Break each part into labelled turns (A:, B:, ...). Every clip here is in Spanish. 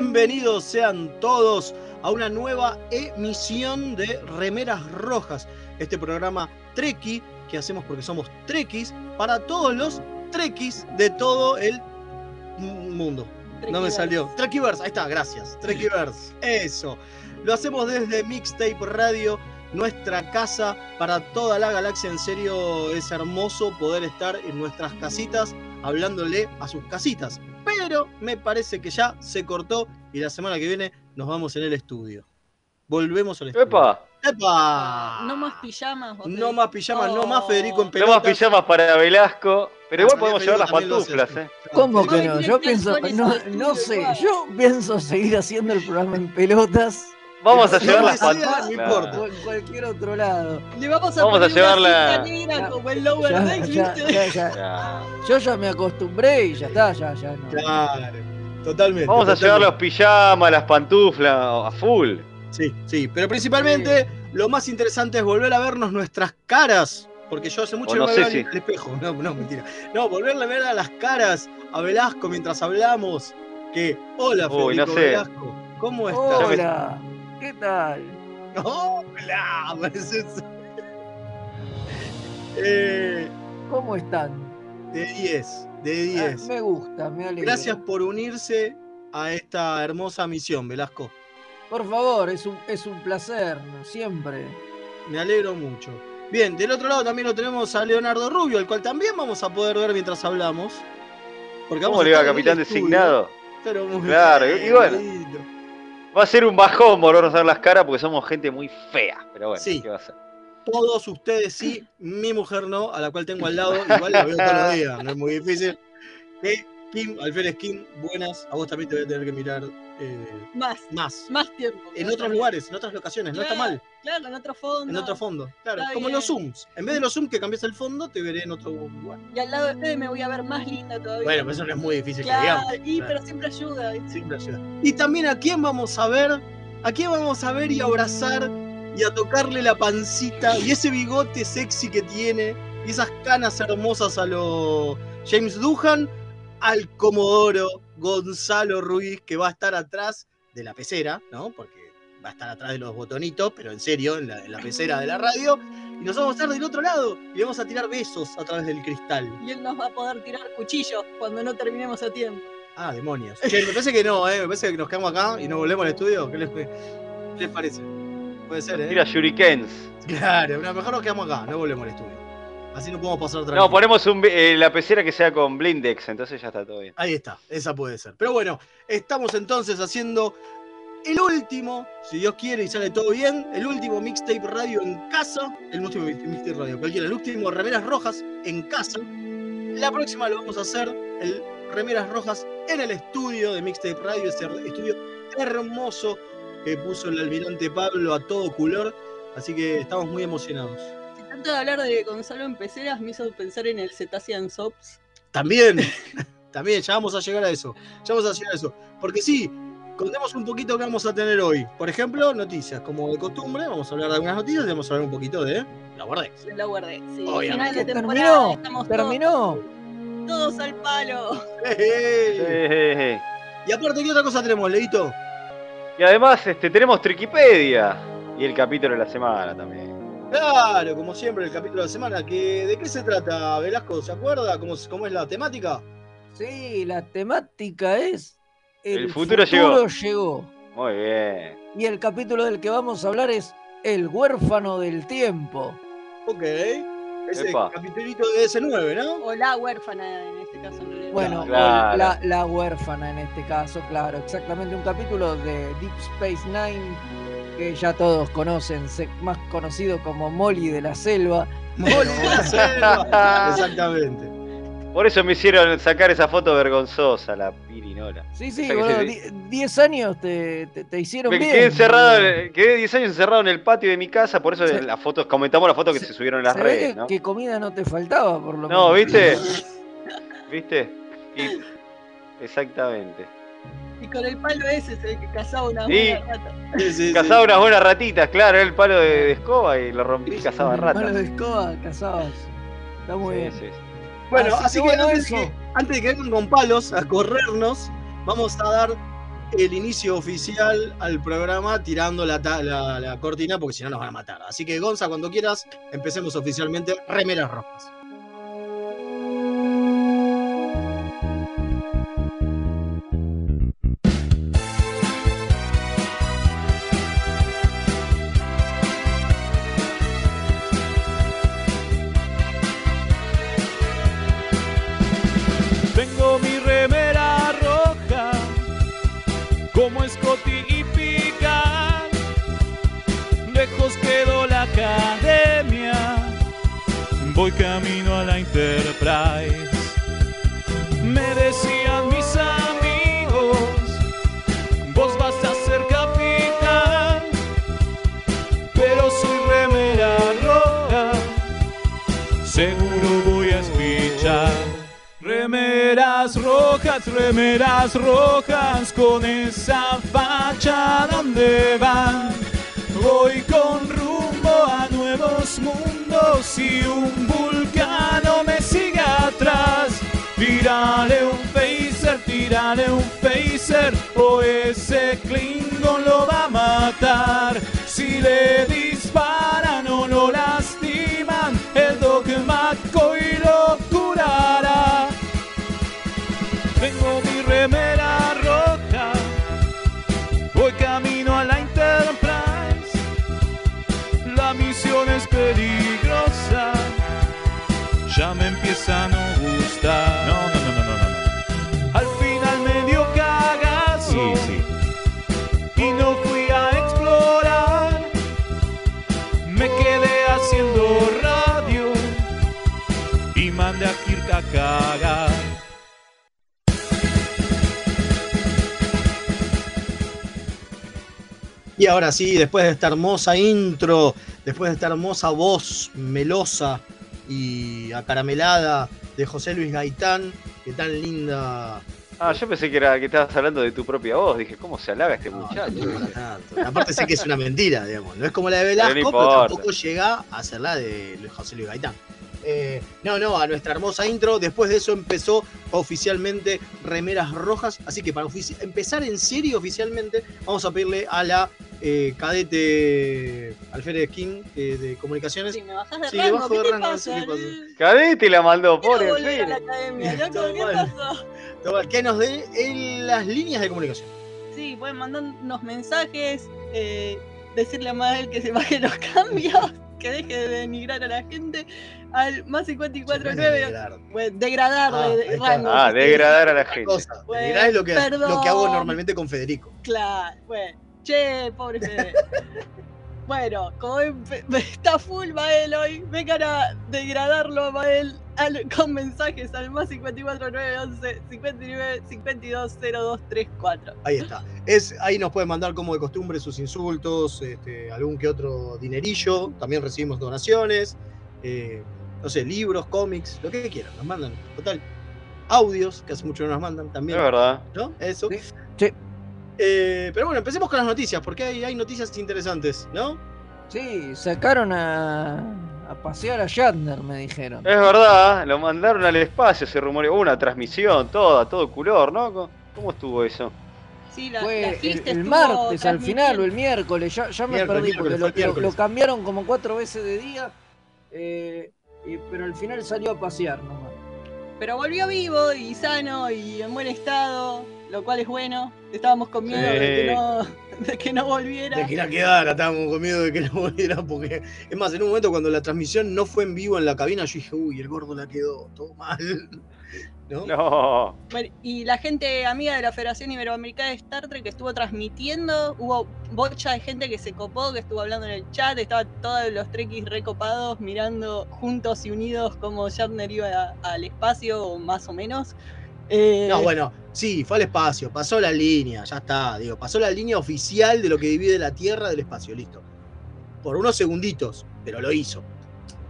A: Bienvenidos sean todos a una nueva emisión de Remeras Rojas, este programa Treki que hacemos porque somos Trekkies para todos los Trekkies de todo el mundo. No me salió. Trekkiverse, ahí está, gracias. Trekkiverse, eso. Lo hacemos desde Mixtape Radio, nuestra casa para toda la galaxia. En serio, es hermoso poder estar en nuestras casitas hablándole a sus casitas. Pero me parece que ya se cortó y la semana que viene nos vamos en el estudio. Volvemos al estudio.
B: ¡Epa!
A: ¡Epa!
C: No más pijamas. ¿o
A: No más pijamas, no más. Federico en
B: No
A: pelotas.
B: más pijamas para Velasco. Pero
A: Ah,
B: igual
A: también
B: podemos llevar las pantuflas. ¿eh?
D: ¿Cómo
C: No,
D: que no? Yo pienso, no, no sé, yo pienso seguir haciendo el programa en pelotas
B: Vamos a
A: No
B: llevar las
A: sea,
B: pantuflas.
A: no importa.
D: o en cualquier otro lado.
C: Le vamos a
B: Vamos a
C: poner
B: llevar
C: una
B: la-
C: negra
D: Ya,
C: como el Lower
D: Ya, ya,
C: ¿viste?
D: ya, ya.
B: Ya.
D: Yo ya me acostumbré y ya está, ya, ya no.
A: Claro, totalmente.
B: Vamos a llevar los pijamas, las pantuflas a full.
A: Sí, sí, pero principalmente lo más interesante es volver a vernos nuestras caras. Porque yo hace mucho
B: O
A: que
B: no
A: me veo en el espejo. No, no, mentira. No, volverle a ver a las caras a Velasco mientras hablamos. Que, hola,
B: Uy,
A: Federico
B: no sé.
A: Velasco. ¿Cómo estás?
D: Hola, ¿qué tal?
A: Hola, pareces- Eh,
D: ¿Cómo están?
A: de 10, de
D: Ah,
A: 10.
D: me gusta, me alegra.
A: Gracias por unirse a esta hermosa misión, Velasco.
D: Por favor, es un, es un placer, siempre.
A: Me alegro mucho. Bien, del otro lado también lo tenemos a Leonardo Rubio, el cual también vamos a poder ver mientras hablamos. Porque
B: ¿Cómo
A: vamos a
B: le va, capitán
A: estudio,
B: designado?
A: Pero muy
B: Claro, y- y bueno.
A: lindo.
B: Va a ser un bajón volver a ver las caras porque somos gente muy fea. Pero bueno,
A: Sí.
B: ¿qué va a ser?
A: Todos ustedes sí, mi mujer no, a la cual tengo al lado, igual la veo todos los días, no es muy difícil. Eh, Kim, Alférez Kim, buenas. A vos también te voy a tener que mirar eh,
C: Más,
A: más.
C: más tiempo.
A: En otros lugares, en otras locaciones, no está mal.
C: Claro, en otro fondo.
A: En otro fondo, claro.
C: Está
A: Como
C: bien.
A: los zooms. En vez de los zooms que cambias el fondo, te veré en otro lugar.
C: Y al lado de ustedes me voy a ver más linda todavía.
A: Bueno, pues eso no es muy difícil que
C: claro,
A: digamos.
C: y,
A: Claro.
C: pero siempre ayuda. ¿viste?
A: Siempre ayuda. Y también a quién vamos a ver, a quién vamos a ver y abrazar y a tocarle la pancita y ese bigote sexy que tiene y esas canas hermosas a lo James Duhan, al Comodoro Gonzalo Ruiz que va a estar atrás de la pecera, ¿no? Porque va a estar atrás de los botonitos, pero en serio, en la, en la pecera de la radio. Y nos vamos a estar del otro lado y vamos a tirar besos a través del cristal.
C: Y él nos va a poder tirar cuchillos cuando no terminemos a tiempo.
A: Ah, demonios. Che, me parece que no, ¿eh? Me parece que nos quedamos acá y nos volvemos al estudio. ¿Qué les, qué les parece? Puede ser, ¿eh?
B: Tira shurikens.
A: Claro, no, mejor nos quedamos acá, no volvemos al estudio. Así no podemos pasar otra
B: No, ponemos un, eh, la pecera que sea con blindex, entonces ya está todo bien.
A: Ahí está, esa puede ser. Pero bueno, estamos entonces haciendo el último, si Dios quiere y sale todo bien, el último mixtape radio en casa. El último mixtape radio, cualquiera, el último Remeras Rojas en casa. La próxima lo vamos a hacer, el Remeras Rojas en el estudio de Mixtape Radio, ese estudio hermoso que puso el almirante Pablo a todo color. Así que estamos muy emocionados.
C: Tanto de hablar de Gonzalo en peceras me hizo pensar en el Cetacean Sops.
A: También, también, ya vamos a llegar a eso. Ya vamos a llegar a eso. Porque sí, contemos un poquito qué vamos a tener hoy. Por ejemplo, noticias. Como de costumbre, vamos a hablar de algunas noticias y vamos a hablar un poquito de la Guardex.
C: de la guardé. Sí,
A: Obviamente.
C: final de
D: ¿Qué
C: temporada,
D: terminó? ¿Terminó?
C: Todos, todos al palo.
B: Eh,
A: Y aparte, ¿qué otra cosa tenemos, Leito?
B: Y además este, tenemos Triquipedia y el capítulo de la semana también.
A: Claro, como siempre, el capítulo de la semana. Que, ¿De qué se trata, Velasco? ¿Se acuerda cómo, cómo es la temática?
D: Sí, la temática es.
B: El futuro llegó.
D: llegó.
B: Muy bien.
D: Y el capítulo del que vamos a hablar es El huérfano del tiempo.
A: Ok. Ese
B: Epa.
A: capítulito de S9, ¿no?
C: O la huérfana en este caso. en realidad.
D: Bueno, o
B: Claro.
D: la, la huérfana en este caso, claro, exactamente un capítulo de Deep Space Nine que ya todos conocen, más conocido como Molly de la Selva.
A: Molly de la selva. Exactamente.
B: Por eso me hicieron sacar esa foto vergonzosa, la pirinola.
D: Sí, sí,
B: O sea que
D: boludo,
B: se-
D: die- 10 años te, te- te hicieron
B: Me
D: bien.
B: quedé encerrado,
D: boludo.
B: en- quedé 10 años encerrado en el patio de mi casa, por eso
D: Se-
B: las fotos, comentamos las fotos que
D: se-
B: se, subieron en las redes,
D: que,
B: ¿no?
D: que comida no te faltaba, por lo
B: No,
D: menos.
B: ¿viste? ¿Viste? Y- exactamente.
C: Y con el palo ese es el que cazaba una
B: Sí.
C: buena rata.
A: Sí, sí, sí.
B: Cazaba unas buenas ratitas, claro, era el palo de, de escoba y lo rompí y cazaba
D: Con manos
B: ratas.
D: de escoba cazabas. Está muy
B: Sí,
D: bien.
B: sí, sí.
A: Bueno,
D: Así
A: así,
D: que bueno,
A: antes,
D: eso.
A: que antes de que vengan con palos a corrernos, vamos a dar el inicio oficial al programa tirando la- la cortina porque si no nos van a matar. Así que Gonza, cuando quieras, empecemos oficialmente Remeras Rojas.
E: Voy camino a la Enterprise. Me decían mis amigos, vos vas a ser capitán, pero soy remera roja, seguro voy a espichar. Remeras rojas, remeras rojas, con esa facha donde van. Voy con rumbo a nuevos mundos y un vulcano me sigue atrás. Tírale un phaser, tírale un phaser, o ese Klingon lo va a matar. Si le disparan o lo lastiman, el dogma y lo curará. Tengo mi remera Y
A: ahora sí, después de esta hermosa intro, después de esta hermosa voz melosa y acaramelada de José Luis Gaitán, que tan linda.
B: Ah, yo pensé que era que estabas hablando de tu propia voz. Dije, ¿cómo se halaga este
A: No,
B: muchacho?
A: Aparte sé que es una mentira, digamos. No es como la de
B: Pero no
A: Velasco, pero, tampoco llega a ser la de José Luis Gaitán. Eh, no, no, a nuestra hermosa intro. Después de eso empezó oficialmente Remeras Rojas. Así que para empezar en serio oficialmente, vamos a pedirle a la eh, cadete Alférez King eh, de Comunicaciones.
C: Si me bajas de
A: Sí,
C: rango,
A: bajo
C: ¿qué
A: de
C: te
A: rango,
C: pasa?
A: sí, ¿qué pasa?
B: Cadete la mandó, pobre
C: a la academia, loco, ¿qué
A: mal.
C: pasó?
A: Toma, Que nos dé en las líneas de comunicación.
C: Sí, pueden mandarnos mensajes, eh, decirle a Mael que se baje los cambios, que deje de denigrar a la gente, al más 549,
A: Degradar.
C: bueno, degradar
A: Ah,
C: de, rango.
B: Ah, degradar a la gente.
A: Cosa.
C: Bueno,
A: Denigrar es lo que, lo que hago normalmente con Federico.
C: Claro, bueno, che, pobre bueno, como está full Mael hoy, vengan a degradarlo a Mael al- con mensajes al más 54911 59 52 0234.
A: Ahí está. Es, ahí nos pueden mandar como de costumbre sus insultos, este, algún que otro dinerillo. También recibimos donaciones, eh, no sé, libros, cómics, lo que quieran. Nos mandan. Total. Audios, que hace mucho no nos mandan
B: Es
A: también.
B: verdad.
A: ¿No? Eso.
D: Sí, sí.
A: Eh, pero bueno, empecemos con las noticias, porque hay, hay noticias interesantes, ¿no?
D: Sí, sacaron a, a pasear a Shatner, me dijeron.
B: Es verdad, lo mandaron al espacio, se rumoreó una transmisión, toda, todo color, ¿no? ¿Cómo- ¿Cómo estuvo eso?
C: Sí, la,
D: Fue
C: la
D: el, el martes al final o el miércoles, ya, ya me
A: Miércoles,
D: perdí porque lo, lo- cambiaron como cuatro veces de día, eh, y- pero al final salió a pasear nomás.
C: Pero volvió vivo y sano y en buen estado, lo cual es bueno. Estábamos con miedo de, que
B: Sí.
C: no, de que no volviera.
A: De que la quedara, estábamos con miedo de que no volviera, porque es más, en un momento cuando la transmisión no fue en vivo en la cabina, yo dije, uy, el gordo la quedó, todo mal. ¿No?
B: No.
C: Bueno, y la gente amiga de la Federación Iberoamericana de Star Trek que estuvo transmitiendo, hubo bocha de gente que se copó, que estuvo hablando en el chat, estaban todos los trekkies recopados mirando juntos y unidos como Shatner iba a- al espacio, o más o menos. Eh,
A: No, bueno, sí, fue al espacio, pasó la línea, ya está, digo, pasó la línea oficial de lo que divide la Tierra del espacio, listo. Por unos segunditos, pero lo hizo.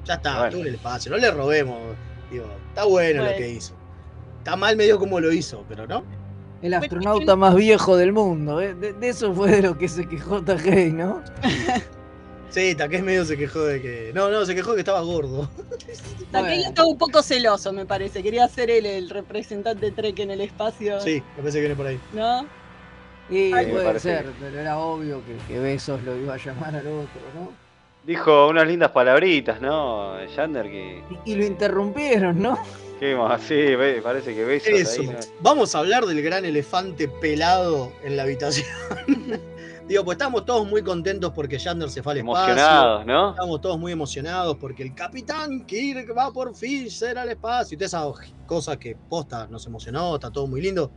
A: Ya está,
B: Bueno.
A: estuvo en el espacio, no le robemos, digo, está bueno, lo que hizo. Está mal medio como lo hizo, pero no.
D: El astronauta más viejo del mundo, ¿eh? de, de eso fue de lo que se quejó Takei, ¿no?
A: Sí, Takei medio se quejó de que. No, no, se quejó de que estaba gordo.
C: Takei
D: Bueno.
C: estaba un poco celoso, me parece. Quería ser él el representante Trek en el espacio,
A: Sí, me parece que viene por ahí.
C: ¿no? Ay,
B: me
D: puede
B: parece
D: ser, pero era obvio que, que Besos lo iba a llamar al otro, ¿no?
B: Dijo unas lindas palabritas, ¿no? Yander que.
D: Y, y lo interrumpieron, ¿no?
B: ¿Qué más? Sí, parece que besos
A: Eso.
B: ahí, ¿no?
A: Vamos a hablar del gran elefante pelado en la habitación. Digo, pues estamos todos muy contentos porque Yander se fue al espacio.
B: Emocionados, ¿no?
A: Estamos todos muy emocionados porque el capitán Kirk va por fin ser al espacio y todas esas cosas que posta nos emocionó, está todo muy lindo.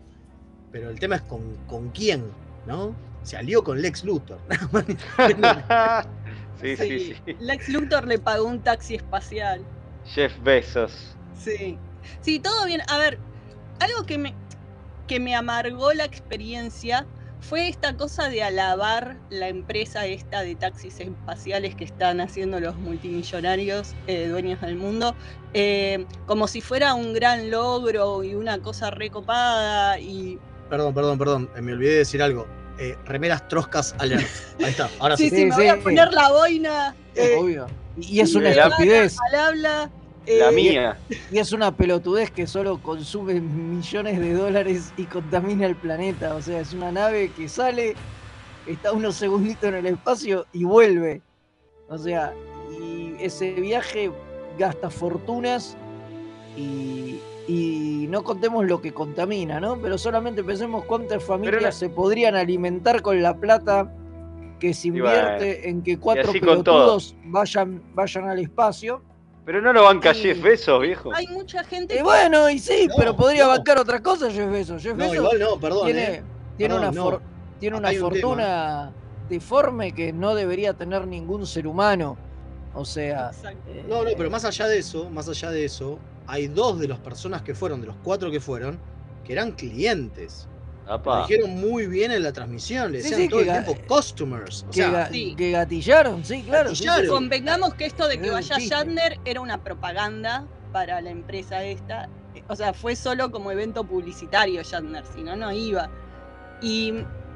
A: Pero el tema es con, con quién, ¿no? Se alió con Lex Luthor.
B: sí, sí, sí.
C: Lex Luthor le pagó un taxi espacial.
B: Jeff Bezos.
C: Sí. Sí, todo bien. A ver, algo que me, que me amargó la experiencia fue esta cosa de alabar la empresa esta de taxis espaciales que están haciendo los multimillonarios eh, dueños del mundo, eh, como si fuera un gran logro y una cosa recopada y
A: Perdón, perdón, perdón. eh, me olvidé de decir algo. Eh, remeras troscas alert. Ahí está, ahora sí.
C: sí, sí,
D: Sí,
C: me voy a poner la boina eh,
D: Obvio. Y es una
B: La-
D: estupidez.
C: al habla.
B: La
C: eh,
B: mía.
D: Y es una pelotudez que solo consume millones de dólares y contamina el planeta. O sea, es una nave que sale, está unos segunditos en el espacio y vuelve. O sea, y ese viaje gasta fortunas y, y no contemos lo que contamina, ¿no? Pero solamente pensemos cuántas familias
B: no-
D: se podrían alimentar con la plata que se
B: bueno,
D: invierte en que cuatro pelotudos vayan, vayan al espacio.
B: Pero no lo banca
C: Sí.
B: Jeff Bezos, viejo.
C: Hay mucha gente
D: Y bueno, y sí,
A: No,
D: pero podría
A: no.
D: bancar otra cosa, Jeff Bezos. Jeff
A: No,
D: Bezos
A: igual no, perdón.
D: tiene,
A: eh.
D: tiene
A: Perdón,
D: una,
A: no.
D: for- tiene
A: Acá
D: una
A: hay un
D: fortuna deforme que no debería tener ningún ser humano. O sea,
C: Exacto.
D: eh,
A: No, no, pero más allá de eso, más allá de eso, hay dos de las personas que fueron, de los cuatro que fueron, que eran clientes. Lo
B: Apa.
A: dijeron muy bien en la transmisión, le
D: Sí,
A: decían
D: sí,
A: todo
D: que
A: el tiempo customers. O
D: que,
A: sea,
D: ga-
C: sí.
D: que gatillaron, sí, claro. sí, sí,
A: Gatillaron.
D: sí.
C: Convengamos que esto de que vaya. Shatner era una propaganda para la empresa esta. O sea, fue solo como evento publicitario Shatner, si no, no iba. Y,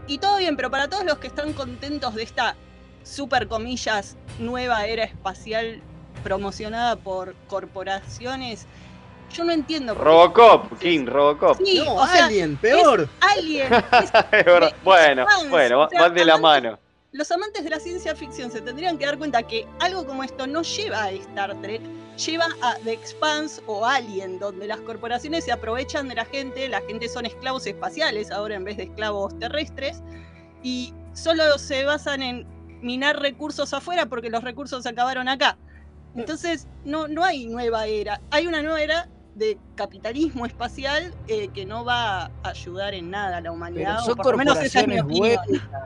C: y todo bien, pero para todos los que están contentos de esta super comillas nueva era espacial promocionada por corporaciones, yo no entiendo. por qué-
B: Robocop, King, Robocop.
C: Sí,
A: no,
C: o sea,
A: Alien, peor.
C: Alien. es-
B: Es verdad. bueno,
C: fans,
B: bueno,
C: o sea,
B: van de la mano.
C: los amantes de la ciencia ficción se tendrían que dar cuenta que algo como esto no lleva a Star Trek, lleva a The Expanse o Alien, donde las corporaciones se aprovechan de la gente, la gente son esclavos espaciales ahora en vez de esclavos terrestres, y solo se basan en minar recursos afuera porque los recursos se acabaron acá. Entonces, no, no hay nueva era, hay una nueva era de capitalismo espacial eh, que no va a ayudar en nada a la humanidad,
D: Pero
C: o
D: son
C: por lo menos esa es mi
D: corporaciones
C: opinión.
D: buenas.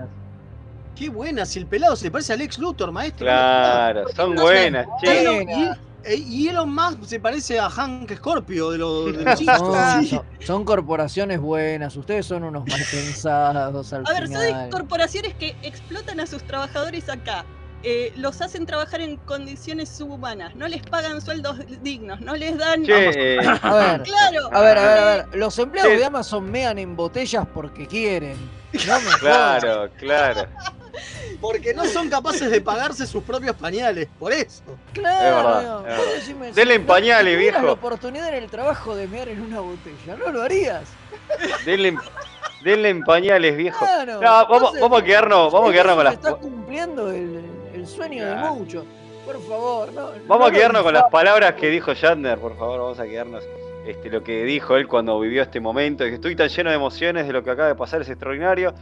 A: Qué buena, si el pelado se parece a Lex Luthor, maestro.
B: Claro, son
C: no
B: buenas,
C: sé,
B: che.
A: Y, eh, y Elon Musk se parece a Hank Scorpio de los, de los
D: No, son, corporaciones buenas, ustedes son unos mal pensados al
C: A ver, son corporaciones que explotan a sus trabajadores acá. eh, los hacen trabajar en condiciones subhumanas, no les pagan sueldos dignos, no les dan.
B: Che,
D: A ver,
C: Claro.
D: a ver, a ver, a ver. Los empleados
B: Sí.
D: de Amazon mean en botellas porque quieren. No me jodas.
B: claro, claro.
A: Porque no son capaces de pagarse sus propios pañales, por eso.
D: Claro.
B: Es verdad, es Denle en pañales, viejo.
D: la oportunidad en el trabajo de mear en una botella, ¿no lo harías?
B: Denle, denle en pañales, viejo.
D: Claro.
B: No, vamos,
D: Entonces,
B: vamos a quedarnos, vamos a quedarnos con las.
D: Está cumpliendo el, el sueño de muchos. Por favor, no.
B: Vamos
D: no
B: a quedarnos con las palabras que dijo Shatner, por favor, vamos a quedarnos. Este, lo que dijo él cuando vivió este momento, que estoy tan lleno de emociones de lo que acaba de pasar, es extraordinario.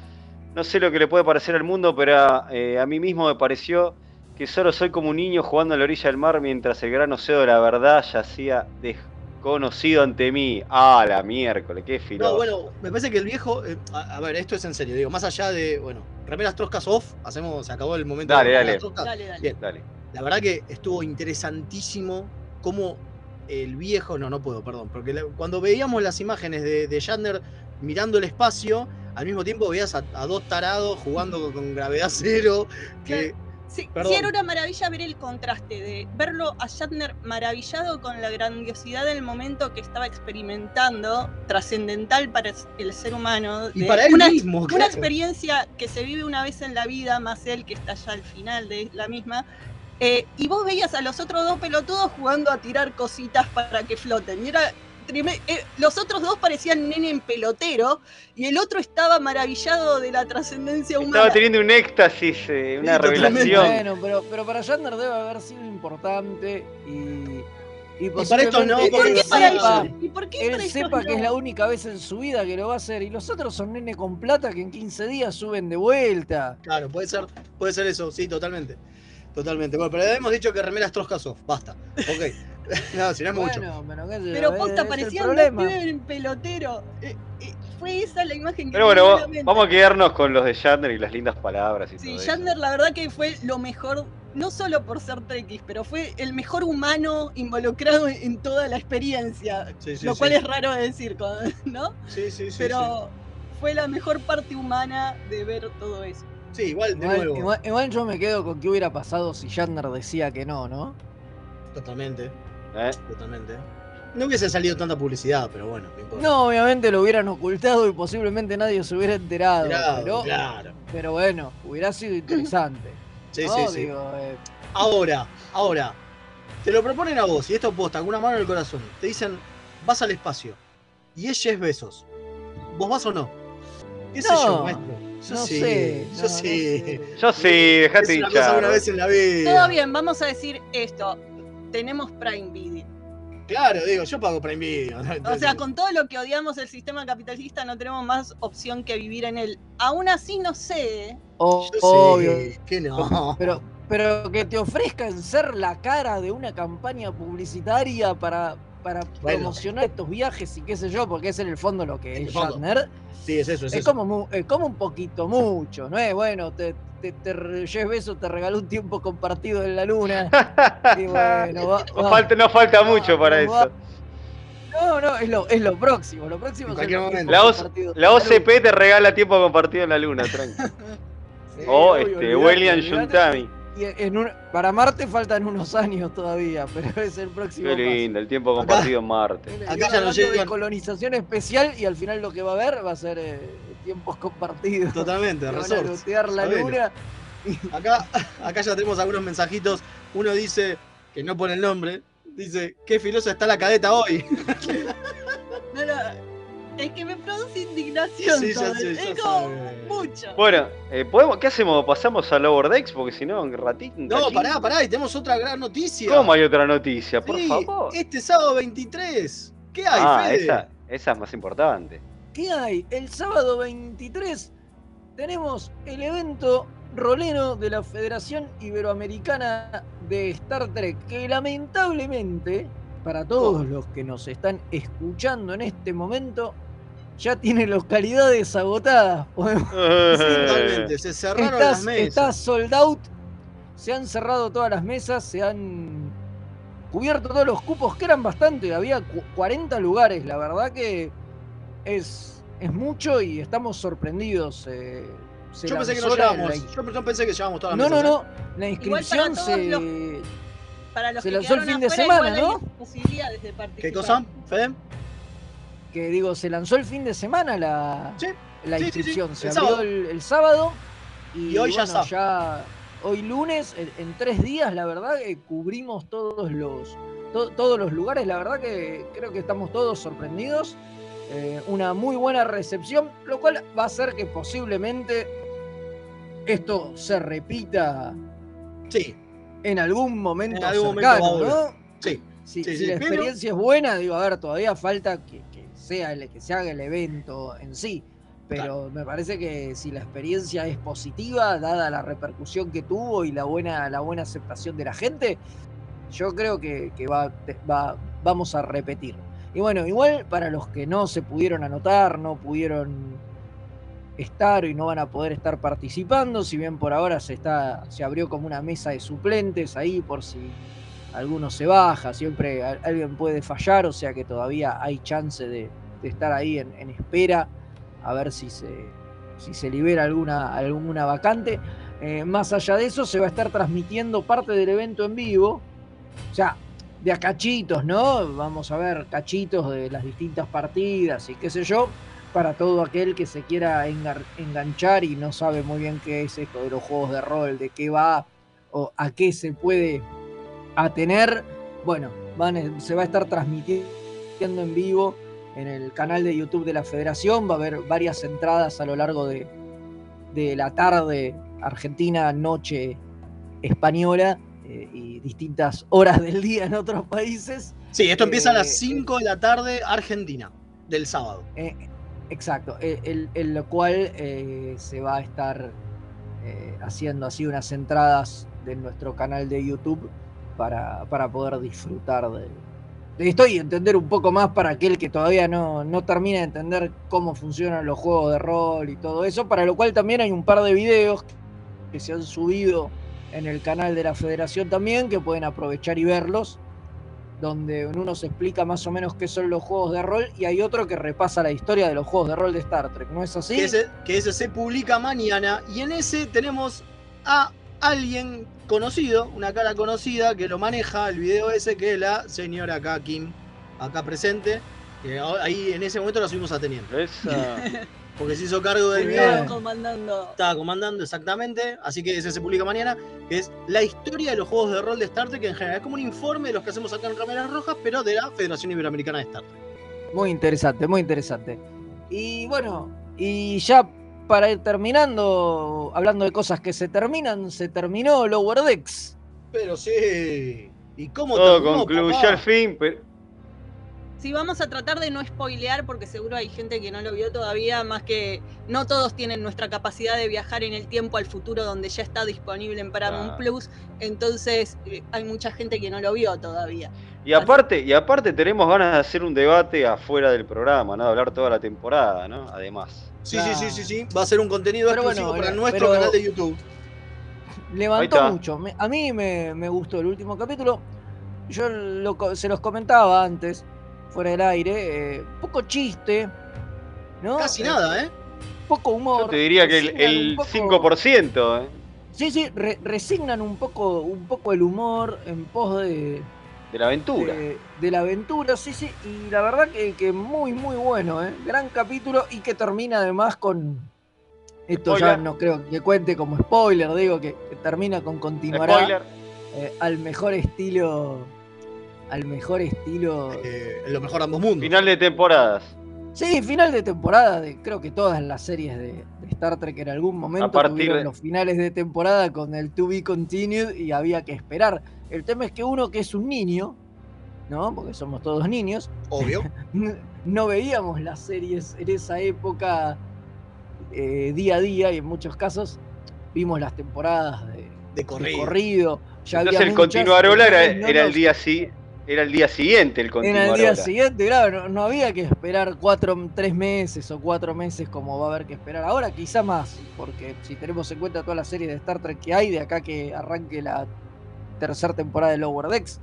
B: No sé lo que le puede parecer al mundo, pero a, eh, a mí mismo me pareció que solo soy como un niño jugando a la orilla del mar mientras el gran océano de la verdad yacía desconocido ante mí. Ah, la miércoles, qué
A: No,
B: filo.
A: bueno, me parece que el viejo. eh, a, a ver, esto es en serio, digo, más allá de. Bueno, remeras troscas off, hacemos, se acabó el momento
B: Dale,
A: de
B: dale.
A: troscas.
C: Dale, dale.
A: Bien,
B: Dale.
A: la verdad que estuvo interesantísimo cómo el viejo. No, no puedo, perdón. Porque la- cuando veíamos las imágenes de, de Shatner mirando el espacio, al mismo tiempo veías a, a dos tarados jugando con, con gravedad cero. Que,
C: Sí, era una maravilla ver el contraste de verlo a Shatner maravillado con la grandiosidad del momento que estaba experimentando, trascendental para el ser humano.
A: y para él
C: una,
A: mismo.
C: una
A: claro.
C: experiencia que se vive una vez en la vida, más él que está ya al final de la misma. eh, y vos veías a los otros dos pelotudos jugando a tirar cositas para que floten. Y era eh, los otros dos parecían nene en pelotero y el otro estaba maravillado de la trascendencia humana.
B: Estaba teniendo un éxtasis, eh, una
A: Sí,
B: revelación.
D: Bueno, pero, pero para Yander debe haber sido importante y, y
A: para estos no,
C: ¿Y por qué para
A: sepa-
C: ellos? ¿Y por qué
D: él sepa que es la única vez en su vida que lo va a hacer. Y los otros son nene con plata que en 15 días suben de vuelta.
A: Claro, puede ser, puede ser eso, sí, totalmente. Totalmente. Bueno, pero hemos dicho que remeras Troskasov, basta. Ok. No, si no es mucho.
D: Bueno, pero, qué sé yo,
C: Pero posta, parecían dos pibes en pelotero. Eh, eh, fue esa la imagen que
B: Pero bueno, vamos a quedarnos con los de Shatner y las lindas palabras y
C: Sí,
B: todo eso.
C: Shatner la verdad que fue lo mejor, no solo por ser Trekkies, pero fue el mejor humano involucrado en toda la experiencia.
A: Sí, sí,
C: lo
A: sí.
C: cual es raro de decir, ¿no?
A: Sí, sí, sí.
C: pero fue la mejor parte humana de ver todo eso.
A: Sí, Sí, igual, de
D: Igual,
A: nuevo.
D: igual- igual yo me quedo con qué hubiera pasado si Shatner decía que no, ¿no?
A: Totalmente,
B: ¿eh?
A: totalmente. No hubiese salido tanta publicidad, pero bueno, no importa.
D: No, obviamente lo hubieran ocultado y posiblemente nadie se hubiera enterado.
A: Claro,
D: pero,
A: claro.
D: pero bueno, hubiera sido interesante.
A: Sí,
D: ¿no?
A: sí, sí.
D: Digo, eh,
A: Ahora, ahora, te lo proponen a vos, y esto posta, con una mano en el corazón. Te dicen, vas al espacio, y es besos. ¿Vos vas o no? ¿Qué sé yo,
D: No,
A: maestro? Yo
D: no
A: sí,
D: sé,
A: yo
D: no, no
A: sí.
D: sé.
B: Yo sí, dejate
A: Es una cosa
B: hinchar.
A: una vez en la vida.
C: Todo bien, vamos a decir esto. Tenemos Prime Video.
A: Claro, digo, yo pago Prime Video. ¿no?
C: O sea, con todo lo que odiamos el sistema capitalista, no tenemos más opción que vivir en él. Aún así, no sé. ¿eh?
A: yo
D: obvio.
A: sé que no.
D: Pero, pero que te ofrezcan ser la cara de una campaña publicitaria para, para
A: Bueno.
D: promocionar estos viajes y qué sé yo, porque es en el fondo lo que
A: En
D: es. Shatner,
A: Sí, es eso, es,
D: es
A: eso.
D: como, es como un poquito mucho, ¿no es? Bueno, te, te, te Jeff Bezos te regaló un tiempo compartido en la luna. Y bueno, va-
B: no,
D: va-
B: falta, no falta mucho para
D: va-
B: eso.
D: No, no, es lo, es lo próximo. Lo próximo es
A: cualquier
D: el
B: La, OC. OCP te regala tiempo compartido en la luna, tranqui.
D: Sí,
B: O
D: obvio,
B: este, William. Yuntami.
D: Y en un- para Marte faltan unos años todavía, pero es el próximo
B: Qué
D: paso.
B: lindo, el tiempo compartido en Marte.
D: Acá ya
A: nos
D: de
A: llegan-
D: colonización especial y al final lo que va a haber va a ser eh, tiempos compartidos.
A: Totalmente,
D: Que van a
A: resorts.
D: la luna.
A: Acá, acá ya tenemos algunos mensajitos. Uno dice, que no pone el nombre, dice, qué filosa está la cadeta hoy.
C: No, no, es que me produce indignación.
A: Sí, ya sé, ya
C: es como
A: sabe.
C: mucho.
B: Bueno, eh, ¿podemos, ¿qué hacemos? ¿Pasamos a Lower Decks? Porque si no, un ratito. un
A: No, pará, pará, y tenemos otra gran noticia.
B: ¿Cómo hay otra noticia? Por
A: Sí,
B: favor.
A: Este sábado 23. ¿Qué hay,
B: ah,
A: Fede?
B: esa, esa es más importante.
D: ¿Qué hay? El sábado 23 tenemos el evento rolero de la Federación Iberoamericana de Star Trek, que lamentablemente, para todos los que nos están escuchando en este momento, ya tiene localidades agotadas.
A: Sí, se cerraron
D: Está,
A: las mesas.
D: está sold out. Se han cerrado todas las mesas, se han cubierto todos los cupos, que eran bastante. Había cu- 40 lugares, la verdad que es, es mucho y estamos sorprendidos. eh, se
A: Yo pensé que no
D: la-
A: llevábamos.
D: la-
A: Yo, yo pensé que llevábamos todas
D: no,
A: las
D: no,
A: mesas.
D: no. La inscripción se.
C: los- Para los
D: se
C: que
D: lanzó el fin de semana, ¿no?
C: de.
A: ¿Qué cosa, Fede?
D: Que digo, se lanzó el fin de semana la,
A: Sí,
D: la
A: sí, sí,
D: inscripción.
A: sí,
D: Se
A: el
D: abrió
A: sábado.
D: el, el sábado. Y,
A: Y hoy ya
D: bueno,
A: está.
D: ya hoy lunes, en, en tres días, la verdad que cubrimos todos los, to- todos los lugares. La verdad que creo que estamos todos sorprendidos. Eh, una muy buena recepción, lo cual va a hacer que posiblemente esto se repita
A: Sí,
D: en algún momento
A: En sí.
D: Si,
A: Sí,
D: si
A: sí,
D: la
A: pero-
D: experiencia es buena, digo, a ver, todavía falta que, que sea el, que se haga el evento en sí. Pero me parece que si la experiencia es positiva, dada la repercusión que tuvo y la buena, la buena aceptación de la gente, yo creo que, que va, va- vamos a repetir. Y bueno, igual para los que no se pudieron anotar, no pudieron estar y no van a poder estar participando, si bien por ahora se está, se abrió como una mesa de suplentes ahí por si alguno se baja, siempre alguien puede fallar, o sea que todavía hay chance de, estar ahí en, en espera a ver si se, si se libera alguna, alguna vacante. Eh, más allá de eso, se va a estar transmitiendo parte del evento en vivo, o sea, de a cachitos, ¿no? Vamos a ver cachitos de las distintas partidas y qué sé yo, para todo aquel que se quiera enganchar y no sabe muy bien qué es esto de los juegos de rol, de qué va o a qué se puede atener. Bueno, se va a estar transmitiendo en vivo en el canal de YouTube de la Federación. Va a haber varias entradas a lo largo de, de la tarde argentina, noche española eh, y distintas horas del día en otros países.
A: Sí, esto empieza a las
D: Eh,
A: 5 de la tarde Argentina, del sábado.
D: Eh, exacto, eh, en lo cual eh, se va a estar eh, haciendo así unas entradas de nuestro canal de YouTube para, para poder disfrutar de, de esto y entender un poco más para aquel que todavía no, no termina de entender cómo funcionan los juegos de rol y todo eso, para lo cual también hay un par de videos que se han subido en el canal de la federación también, que pueden aprovechar y verlos, donde en uno se explica más o menos qué son los juegos de rol y hay otro que repasa la historia de los juegos de rol de Star Trek, ¿no es así?
A: Que, ese, que ese se publica mañana. Y en ese tenemos a alguien conocido, una cara conocida que lo maneja el video ese, que es la señora acá, Kim, acá presente. Que ahí en ese momento la subimos a teniente.
B: Esa.
A: Porque se hizo cargo del video.
D: bien.
C: comandando.
A: Estaba comandando exactamente, así que ese se publica mañana, que es la historia de los juegos de rol de Star Trek en general. Es como un informe de los que hacemos acá en Rameras Rojas, pero de la Federación Iberoamericana de Star Trek.
D: Muy interesante, muy interesante. Y bueno, y ya para ir terminando, hablando de cosas que se terminan, se terminó Lower Decks.
A: Pero sí. ¿Y cómo
B: Todo
A: terminó,
B: concluyó
A: papá?
B: al fin, pero
C: Sí, vamos a tratar de no spoilear porque seguro hay gente que no lo vio todavía, más que no todos tienen nuestra capacidad de viajar en el tiempo al futuro donde ya está disponible en Paramount
B: Ah.
C: Plus, entonces eh, hay mucha gente que no lo vio todavía.
B: Y aparte, y aparte tenemos ganas de hacer un debate afuera del programa, ¿no? De hablar toda la temporada, ¿no? Además.
A: Sí, sí, sí, sí, sí. Va a ser un contenido
D: Pero
A: exclusivo
D: bueno,
A: para
D: pero-
A: nuestro canal de YouTube.
D: Levantó mucho. A mí me, me gustó el último capítulo. Yo lo se los comentaba antes, fuera del aire. eh, poco chiste, ¿no?
A: Casi
D: Eh,
A: nada, ¿eh?
D: Poco humor.
B: Yo te diría que el, el
D: poco-
B: 5%, ¿eh?
D: Sí, sí, re- resignan un poco, un poco el humor en pos de,
B: De la aventura.
D: de, de la aventura, sí, sí, y la verdad que, que muy, muy bueno, ¿eh? Gran capítulo y que termina además con... Esto ya no creo que cuente como spoiler, digo que, que termina con continuará
B: Spoiler.
D: eh, al mejor estilo, al mejor estilo...
A: Eh, lo mejor de ambos mundos.
B: Final de temporadas.
D: Sí, final de temporada, de, creo que todas las series de, de Star Trek en algún momento
B: partir
D: tuvieron
B: de-
D: los finales de temporada con el to be continued y había que esperar. El tema es que uno que es un niño, ¿no? Porque somos todos niños,
A: Obvio.
D: no veíamos las series en esa época eh, día a día y en muchos casos vimos las temporadas de,
A: De
D: de
A: corrido.
D: Ya
B: Entonces
D: había
B: el continuarola era,
D: no
B: era el día sí, era el día siguiente el
D: Era el día siguiente, claro, no, no había que esperar cuatro, tres meses o cuatro meses como va a haber que esperar ahora, quizá más, porque si tenemos en cuenta todas las series de Star Trek que hay, de acá que arranque la tercera temporada de Lower Decks,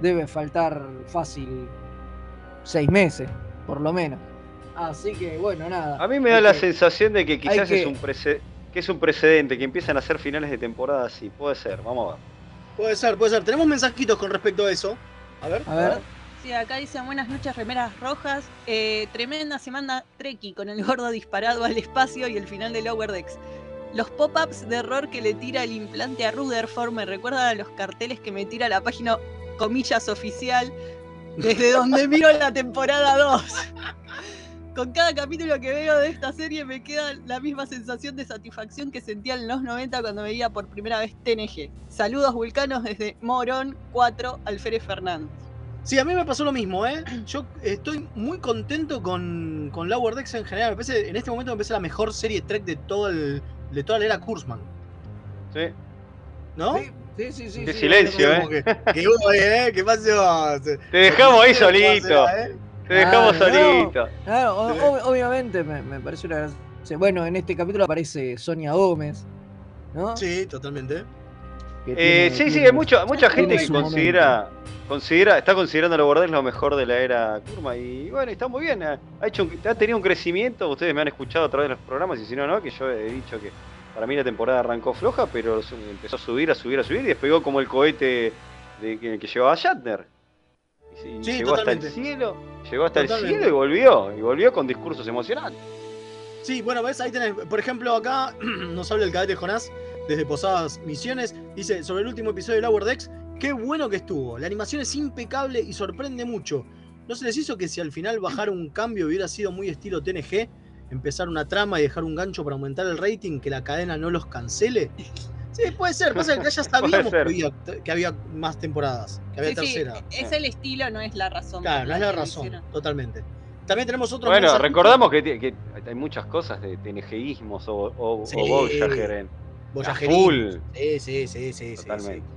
D: debe faltar fácil seis meses, por lo menos. Así que bueno, nada.
B: A mí me da
D: hay
B: la
D: que-
B: sensación de que quizás
D: que-
B: es un prece- que es un precedente, que empiezan a hacer finales de temporada así. Puede ser, vamos a ver.
A: Puede ser, puede ser. Tenemos mensajitos con respecto a eso. A ver.
D: A ver,
C: Sí, acá dicen buenas noches, remeras rojas. Eh, tremenda semana Treki con el gordo disparado al espacio y el final de Lower Decks. Los pop-ups de error que le tira el implante a Rutherford me recuerdan a los carteles que me tira la página comillas oficial desde donde miro la temporada 2. Con cada capítulo que veo de esta serie me queda la misma sensación de satisfacción que sentía en los 90 cuando veía por primera vez TNG. Saludos vulcanos desde Morón 4, Alférez Fernández.
A: Sí, a mí me pasó lo mismo, ¿eh? Yo estoy muy contento con, con Lower Decks en general. Me parece, en este momento me parece la mejor serie Trek de, todo el, de toda la era Kurzman.
B: ¿sí?
A: ¿no?
D: sí, sí, sí, sí,
B: Qué
D: sí,
B: silencio,
A: Como que, que hubo, ¿eh? ¿Qué pasó?
B: Te dejamos ahí
A: ¿Cómo
B: solito.
A: eh?
B: Te dejamos
D: Claro, no.
B: solito.
D: Claro, ob- obviamente me, me parece una gran- Bueno, en este capítulo aparece Sonia Gómez, ¿no?
A: Sí, totalmente.
B: Eh,
D: tiene-
B: sí, sí, hay mucha, mucha gente que considera, considera, está considerando los Bordes lo mejor de la era Kurma y bueno, está muy bien, ha, ha hecho, un- ha tenido un crecimiento, ustedes me han escuchado a través de los programas y si no, no, que yo he dicho que para mí la temporada arrancó floja, pero empezó a subir, a subir, a subir y despegó como el cohete de, que, que llevaba Shatner. Y sí,
A: Sí,
B: llegó hasta el cielo, llegó hasta
A: Totalmente.
B: el cielo y volvió, y volvió con discursos emocionantes.
A: Sí, bueno, ves, ahí tenés, por ejemplo, acá nos habla el cadete Jonás desde Posadas Misiones. Dice, sobre el último episodio de Lower Decks, qué bueno que estuvo. La animación es impecable y sorprende mucho. ¿No se les hizo que si al final bajar un cambio hubiera sido muy estilo TNG, empezar una trama y dejar un gancho para aumentar el rating, que la cadena no los cancele? Sí, puede ser, pasa que ya sabíamos que había, que había más temporadas, que había
C: Sí, sí,
A: tercera.
C: es el estilo, no es la razón.
A: Claro, no es la razón, totalmente. También tenemos otro
B: Bueno,
A: mensaje-
B: recordamos que, hay muchas cosas de TNGismos o, o,
A: Sí.
B: o Voyager en full.
A: Sí, sí, sí, sí, sí,
B: Totalmente.
A: sí.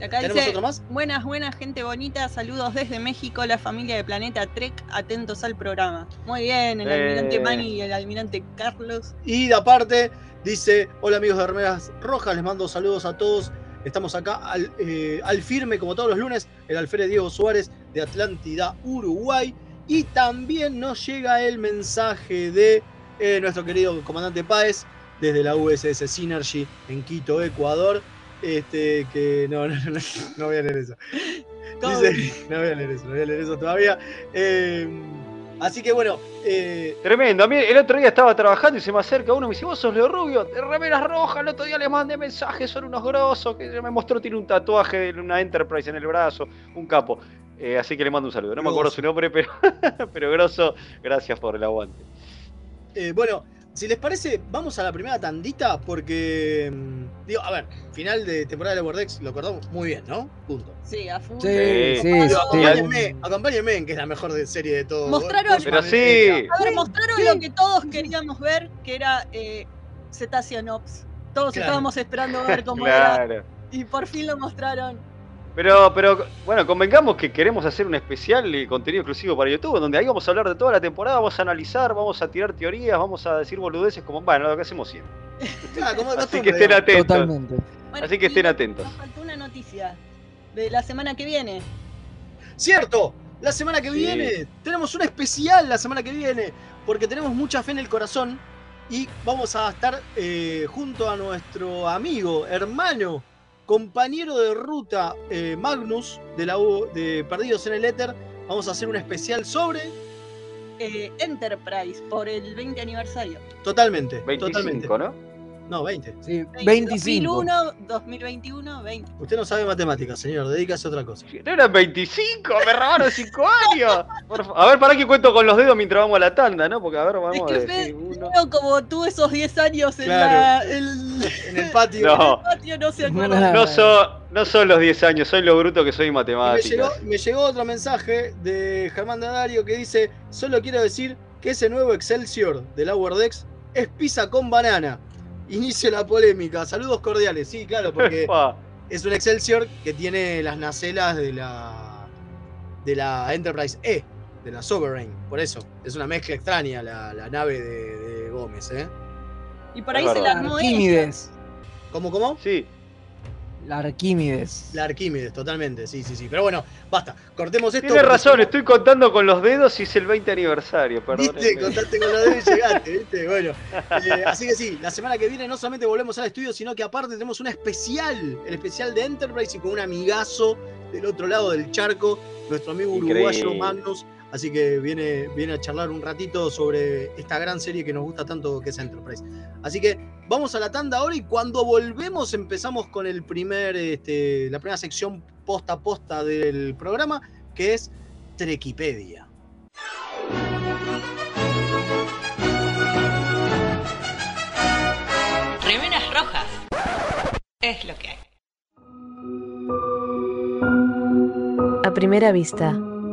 C: Y acá
A: ¿Tenemos
C: dice,
A: otro más?
C: buenas, buenas, gente bonita, saludos desde México, la familia de Planeta Trek, atentos al programa. Muy bien, el
B: Eh.
C: almirante Manny y el almirante Carlos.
A: Y de aparte, dice: Hola amigos de Remeras Rojas, les mando saludos a todos. Estamos acá al, eh, al firme, como todos los lunes, el alférez Diego Suárez de Atlántida, Uruguay. Y también nos llega el mensaje de eh, nuestro querido comandante Páez desde la USS Synergy en Quito, Ecuador. Este, que no, no, no, no, voy a leer eso. Dice, no voy a leer eso, no voy a leer eso todavía. Eh, así que bueno, eh,
B: Tremendo. A mí el otro día estaba trabajando y se me acerca uno y me dice, vos sos Leo Rubio, de remeras rojas, el otro día les mandé mensajes, son unos grosos, que me mostró, tiene un tatuaje de una Enterprise en el brazo, un capo. Eh, así que le mando un saludo. No me acuerdo su nombre, pero, pero grosso, gracias por el aguante.
A: Eh, bueno, si les parece, vamos a la primera tandita porque, mm, digo, a ver, final de temporada de Vortex lo acordamos muy bien, ¿no? Punto.
C: Sí, a full.
D: Sí,
B: Sí.
D: sí,
A: acompáñenme, acompáñenme en que es la mejor de- serie de todo.
C: Mostraron-
B: Pero sí.
C: A ver, mostraron lo que todos queríamos ver, que era eh, Cetacean Ops. Todos
A: Claro.
C: estábamos esperando ver cómo era.
B: Claro.
C: Y por fin lo mostraron.
B: Pero, pero, bueno, convengamos que queremos hacer un especial y contenido exclusivo para YouTube, donde ahí vamos a hablar de toda la temporada, vamos a analizar, vamos a tirar teorías, vamos a decir boludeces como, bueno, lo que hacemos siempre.
A: Como
B: Así que estén atentos.
D: Totalmente.
C: Bueno,
B: Así que estén atentos.
C: Nos faltó una noticia de la semana que viene.
A: Cierto, la semana que
B: Sí.
A: viene tenemos un especial la semana que viene, porque tenemos mucha fe en el corazón y vamos a estar eh, junto a nuestro amigo, hermano, compañero de ruta eh, Magnus de la U de Perdidos en el Éter. Vamos a hacer un especial sobre
C: eh, Enterprise por el 20 aniversario.
A: totalmente,
B: 25,
A: totalmente.
B: ¿no?
A: No, 20.
D: Sí, 25.
C: 2001, 2021, 20.
A: Usted no sabe matemáticas, señor, dedícase a otra cosa.
B: No eran 25, me robaron 5 años. A ver, para que cuento con los dedos mientras vamos a la tanda, ¿no? Porque a ver, vamos
C: Es
B: a
C: que
B: decir
C: Fede-
B: uno.
C: Como tú esos 10 años en
A: Claro.
C: la, el,
A: En el patio.
B: No.
C: el patio no se
D: No,
C: acuerda.
B: No son, no son los 10 años, soy lo bruto que soy en
A: Y me, llegó,
B: matemáticas.
A: me llegó otro mensaje de Germán Dadario que dice: Solo quiero decir que ese nuevo Excelsior de Lower Decks es pizza con banana. Inicio la polémica. Saludos cordiales. Sí, claro, porque es un Excelsior que tiene las nacelas de la de la Enterprise E, de la Sovereign. Por eso, es una mezcla extraña la, la nave de, de Gómez, ¿eh?
C: Y por
B: Es
C: ahí se la armó.
A: ¿Cómo, cómo?
B: Sí,
D: La Arquímedes.
A: La Arquímedes, totalmente, sí, sí, sí. Pero bueno, basta, cortemos esto.
B: tienes razón, estoy contando con los dedos y es el 20 aniversario, perdón.
A: Viste, contaste con los dedos y llegaste, ¿viste? Bueno, eh, así que sí, la semana que viene no solamente volvemos al estudio, sino que aparte tenemos un especial, el especial de Enterprise y con un amigazo del otro lado del charco, nuestro amigo uruguayo. Magnus. Así que viene, viene a charlar un ratito sobre esta gran serie que nos gusta tanto que es Enterprise. Así que vamos a la tanda ahora y cuando volvemos empezamos con el primer, este, la primera sección posta a posta del programa, que es Trequipedia.
F: Remeras rojas. Es lo que hay.
G: A primera vista,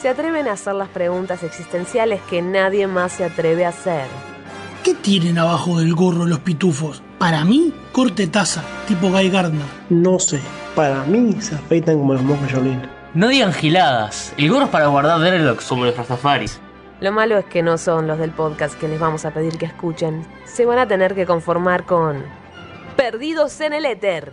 G: se atreven a hacer las preguntas existenciales que nadie más se atreve a hacer.
H: ¿Qué tienen abajo del gorro los pitufos? Para mí, corte taza, tipo Guy Gardner.
I: No sé, para mí se afeitan como los monjes Shaolin.
J: No digan giladas. El gorro es para guardar dreadlocks como los rastafaris.
G: Lo malo es que no son los del podcast que les vamos a pedir que escuchen. Se van a tener que conformar con... Perdidos en el éter.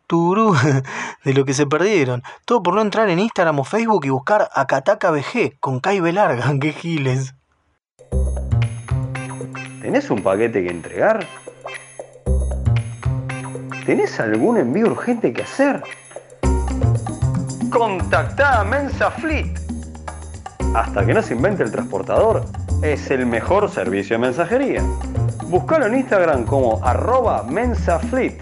A: De lo que se perdieron. Todo por no entrar en Instagram o Facebook y buscar Akataka BG con Kai Larga. ¡Qué giles!
B: ¿Tenés un paquete que entregar? ¿Tenés algún envío urgente que hacer? Contactá a Mensa Fleet. Hasta que no se invente el transportador, es el mejor servicio de mensajería. Buscalo en Instagram como arroba mensafleet.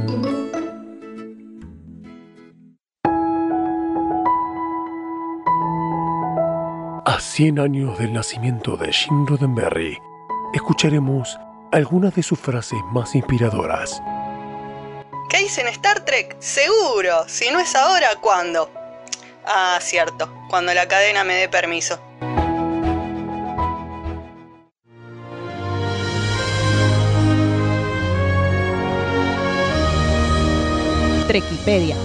K: 100 años del nacimiento de Jim Roddenberry, escucharemos algunas de sus frases más inspiradoras.
C: ¿Qué hice en Star Trek? Seguro. Si no es ahora, ¿cuándo? Ah, cierto. Cuando la cadena me dé permiso.
L: Trekipedia.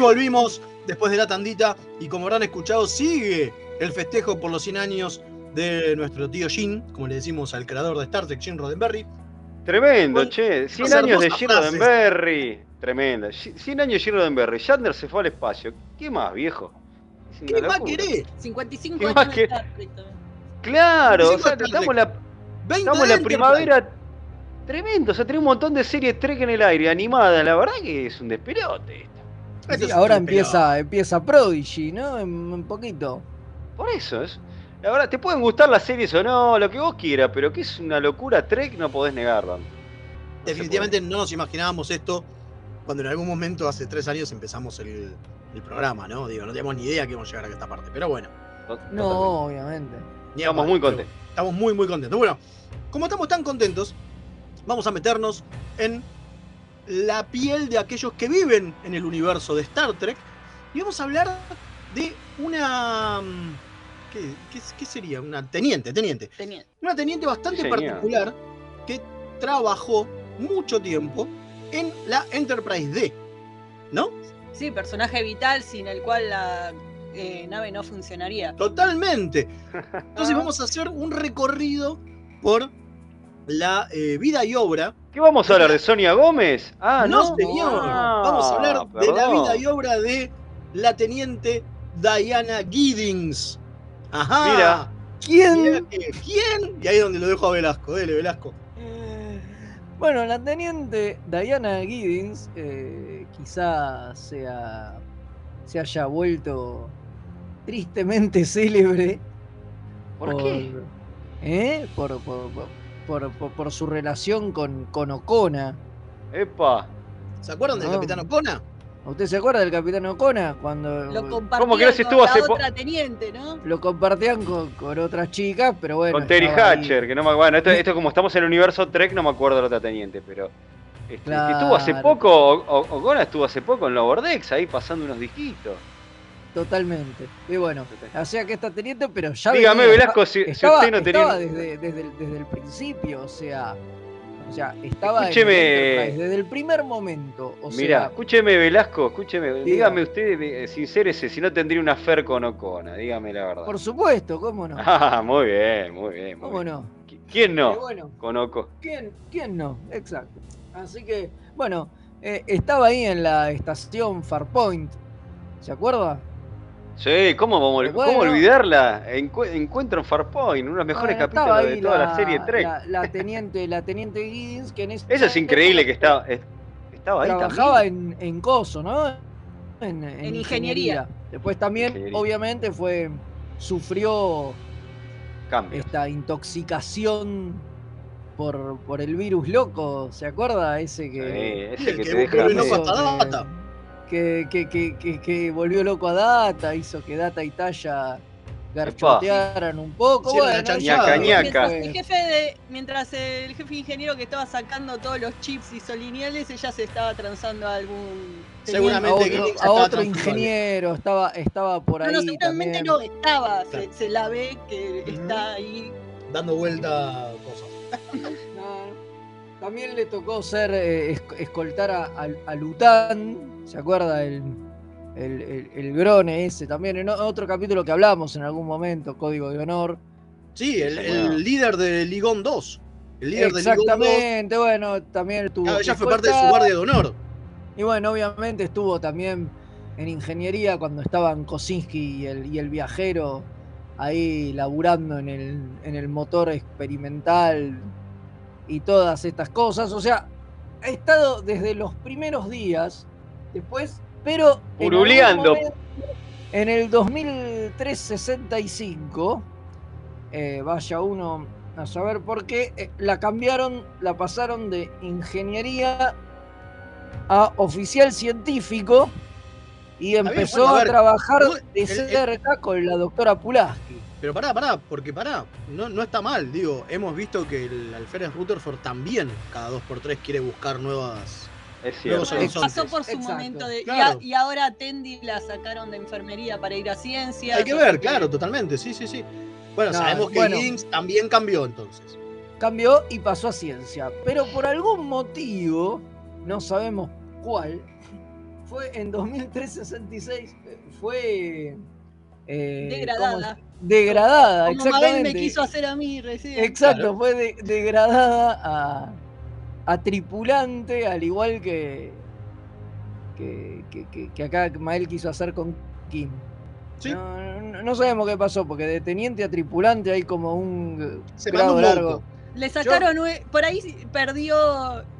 A: Volvimos después de la tandita y como habrán escuchado sigue el festejo por los 100 años de nuestro tío Jim, como le decimos al creador de Star Trek, Jim Roddenberry.
B: Tremendo, che. 100
A: hacer
B: años de Jim. Roddenberry. Tremenda. 100 años de Jim Roddenberry. Shatner se fue al espacio. ¿Qué más, viejo?
A: ¿Qué más querés?
C: 55
B: ¿Qué
C: años
B: más
C: de Star Trek también.
B: Claro, o
A: 25
B: sea,
A: Star
B: estamos la,
A: 20
B: estamos la primavera. Tremendo, o sea, tenemos un montón de series Trek en el aire, animadas. La verdad que es un despelote.
D: Sí, ahora empieza, empieza Prodigy, ¿no? En un poquito.
B: Por eso es. La verdad, te pueden gustar las series o no, lo que vos quieras, pero que es una locura Trek, no podés negarlo.
A: Definitivamente no nos imaginábamos esto cuando en algún momento, hace tres años, empezamos el, el programa, ¿no? Digo, no teníamos ni idea que íbamos a llegar a esta parte. Pero bueno,
D: No, obviamente.
A: ni
B: Estamos muy contentos.
A: Estamos muy, muy contentos. Bueno, como estamos tan contentos, vamos a meternos en la piel de aquellos que viven en el universo de Star Trek y vamos a hablar de una... mm, ¿Qué, qué- qué sería? Una teniente, teniente. Una teniente bastante
B: Señor.
A: particular que trabajó mucho tiempo en la Enterprise D, ¿no?
C: Sí, personaje vital sin el cual la eh, nave no funcionaría.
A: Totalmente. Entonces vamos a hacer un recorrido por la eh, vida y obra.
B: ¿Qué vamos a hablar de Sonia Gómez? Ah,
A: no,
B: no,
A: señor.
B: Ah,
A: vamos a hablar de la vida y obra de la teniente Diana Giddings. Ajá.
B: Mira.
D: ¿Quién?
A: Que- ¿Quién? Y ahí es donde lo dejo a Velasco. Dele, Velasco.
D: Bueno, la teniente Diana Giddings eh, quizá sea, se haya vuelto tristemente célebre
B: ¿Por qué?
D: ¿eh? por, por, por- por- por- por su relación con, con Ocona.
B: Epa.
A: ¿Se acuerdan del. Capitán Ocona?
D: ¿Usted se acuerda del Capitán Ocona? Cuando
C: Lo
B: ¿Cómo que no
C: compartían
B: se
C: con
B: estuvo
C: la
B: hace
C: otra teniente, ¿no?
D: lo compartían con, con otras chicas, pero bueno.
B: Con Terry
D: ahí.
B: Hatcher, que no me Bueno, esto, esto como estamos en el universo Trek, no me acuerdo de la otra teniente, pero. Este, que estuvo hace poco, O- O- Ogona estuvo hace poco en Lower Decks, ahí pasando unos disquitos.
D: Totalmente. Y bueno, sea que está teniente, pero ya.
B: Dígame,
D: venía,
B: Velasco,
D: estaba-
B: si- usted no tenía-
D: estaba desde, desde, el, desde el principio, o sea. O sea, estaba
B: Escúcheme.
D: Desde el primer momento. O sea,
B: escúcheme, Velasco, escúcheme.
D: Diga.
B: Dígame usted, eh, sincérese, si no tendría una fer con Ocona, dígame la verdad.
D: por supuesto, ¿cómo no?
B: Ah, muy bien, muy bien. muy
D: ¿Cómo
B: bien.
D: no?
B: ¿Quién no?
D: Bueno.
B: Con Oco.
D: ¿Quién, ¿Quién no? Exacto. Así que, bueno, eh, estaba ahí en la estación Farpoint. ¿Se acuerda?
B: Sí, ¿cómo, vamos,
D: Bueno.
B: ¿cómo olvidarla? Encu- encuentro en Farpoint, uno de los mejores
D: Bueno,
B: capítulos de toda la, serie Trek.
D: La, la teniente, la teniente Giddens, que en ese
B: Eso es increíble que estaba, es- estaba ahí
D: trabajaba
B: también.
D: en, en Coso, ¿no? En, en
C: ingeniería.
D: Después también,
B: Ingeniería.
D: obviamente, fue sufrió esta intoxicación por, por el virus loco, ¿se acuerda? Ese que,
B: Sí, ese que
A: que
B: te deja.
A: loco hasta Data.
D: Que, que, que, que- que volvió loco a Data, hizo que Data y Talla garchotearan un poco.
A: La
D: Bueno.
B: Ñaca, ñaca.
C: Mientras el jefe de, mientras el jefe ingeniero que estaba sacando todos los chips isolineales, ella se estaba transando a algún teniente.
D: a
A: Seguramente
D: otro, a otro ingeniero, estaba, estaba por
C: No,
D: ahí
C: no, seguramente
D: también.
C: no estaba, se, se la ve que está ahí.
A: Dando vuelta cosas.
D: También le tocó ser eh, esc- escoltar a, a- a Lután, ¿se acuerda? El, el, el- el grone ese también, en otro capítulo que hablamos en algún momento, Código de Honor.
A: Sí, el,
B: bueno.
A: líder de Ligón 2. El líder de Ligón 2.
D: Exactamente, bueno, también tuvo.
A: Claro, ella fue parte de su guardia de honor.
D: Y bueno, obviamente estuvo también en ingeniería cuando estaban Kosinski y el, y el viajero ahí laburando en el, en el motor experimental y todas estas cosas. O sea, ha estado desde los primeros días, después, pero... en
B: Puruleando.
D: el 2365, eh, vaya uno a saber por qué, eh, la cambiaron, la pasaron de ingeniería a oficial científico y empezó
A: bueno, a
D: a, trabajar de
A: el- el-
D: cerca con la doctora Pulaski.
A: Pero pará, pará, porque pará, no, no está mal, digo, hemos visto que el alférez Rutherford también cada dos por tres quiere buscar nuevas,
B: Es
A: nuevos
B: cierto.
A: horizontes.
C: Pasó por su
D: Exacto.
C: momento de. y a-
A: Claro.
C: Y, ahora a Tendi la sacaron de enfermería para ir a ciencias.
A: Hay que ver,
C: que-
A: claro, totalmente, sí, sí, sí. Bueno,
D: No,
A: sabemos que
D: bueno.
A: También cambió entonces.
D: Cambió y pasó a ciencia, pero por algún motivo, no sabemos cuál, fue en 2366, eh, fue... eh,
C: Degradada.
D: ¿cómo es? Degradada,
C: Como Mabel
D: exactamente.
C: me quiso hacer a mí recién.
D: Exacto,
A: Claro.
D: fue de- degradada a, a tripulante, al igual que, que, que- acá Mael quiso hacer con Kim.
A: Sí.
D: No, no- no sabemos qué pasó, porque de teniente a tripulante hay como un
A: Se
D: grado
A: un
D: largo.
C: Le sacaron. Por ahí perdió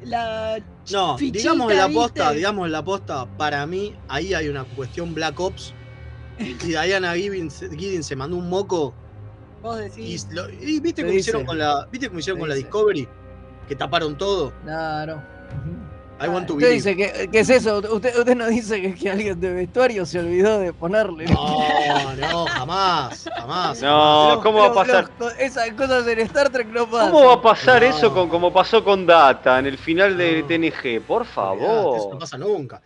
C: la.
A: No,
C: fichita,
A: digamos la posta,
C: ¿viste?
A: digamos la posta, para mí ahí hay una cuestión Black Ops. Y Diana Giddens, Giddens se mandó un moco
C: Vos
A: y,
C: decís.
A: lo- y viste cómo hicieron con la. ¿Viste cómo hicieron
D: Se
A: con la
D: dice.
A: Discovery? Que taparon todo.
D: Claro.
A: I want to
D: Usted dice que, ¿qué es eso? Usted, usted nos dice que, que alguien de vestuario se olvidó de ponerle.
A: No, no, jamás, jamás.
B: No, ¿cómo va a pasar?
D: esas cosas en Star Trek no pasan.
B: ¿Cómo va a pasar
A: No.
B: eso con como pasó con Data en el final de
A: No.
B: TNG? Por
A: Olvidate, Eso no
B: favor.
A: pasa nunca.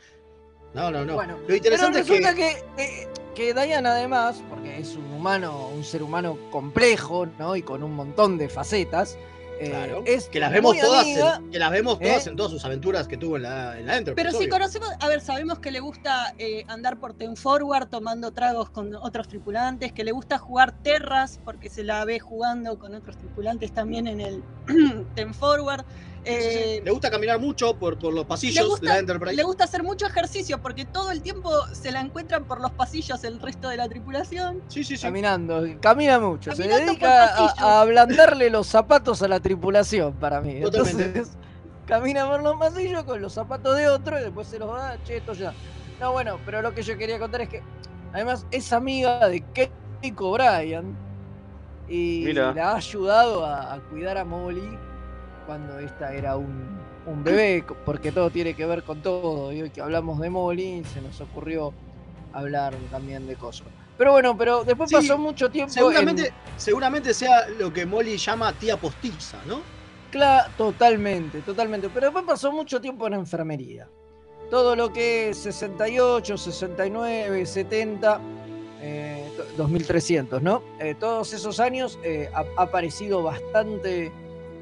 A: No, no, no.
D: Bueno,
A: Lo interesante
D: Pero
A: es
D: resulta
A: que.
D: que, eh, que Diana además, porque es un humano, un ser humano complejo, ¿no? Y con un montón de facetas. eh,
A: Claro,
D: es
A: que las vemos todas,
D: amiga-
A: en, que las vemos todas
D: ¿eh?
A: en todas sus aventuras que tuvo en la, en la Enterprise.
C: Pero si
A: obvio.
C: conocemos, a ver, sabemos que le gusta eh, andar por Ten Forward tomando tragos con otros tripulantes, que le gusta jugar terras porque se la ve jugando con otros tripulantes también en el Ten Forward. Eh,
A: Le gusta caminar mucho por, por los pasillos de la Enterprise.
C: le gusta hacer mucho ejercicio porque todo el tiempo se la encuentran por los pasillos el resto de la tripulación.
A: Sí, sí, sí.
D: Caminando, camina mucho.
C: Caminando
D: se dedica a, a ablandarle los zapatos a la tripulación para mí.
A: Totalmente.
D: Entonces, camina por los pasillos con los zapatos de otro y después se los da, che, esto ya. No, bueno, pero lo que yo quería contar es que además es amiga de Keiko Bryan y
B: Mira.
D: la ha ayudado a, a cuidar a Molly cuando esta era un, un bebé, porque todo tiene que ver con todo. Y hoy que hablamos de Molly, se nos ocurrió hablar también de cosas. Pero bueno, pero después
A: Sí,
D: pasó mucho tiempo.
A: Seguramente,
D: en-
A: seguramente sea lo que Molly llama tía postiza, ¿no?
D: Cla- totalmente, totalmente. Pero después pasó mucho tiempo en la enfermería. Todo lo que es 68, 69, 70, eh, to- 2300, ¿no? Eh, todos esos años eh, ha, ha aparecido bastante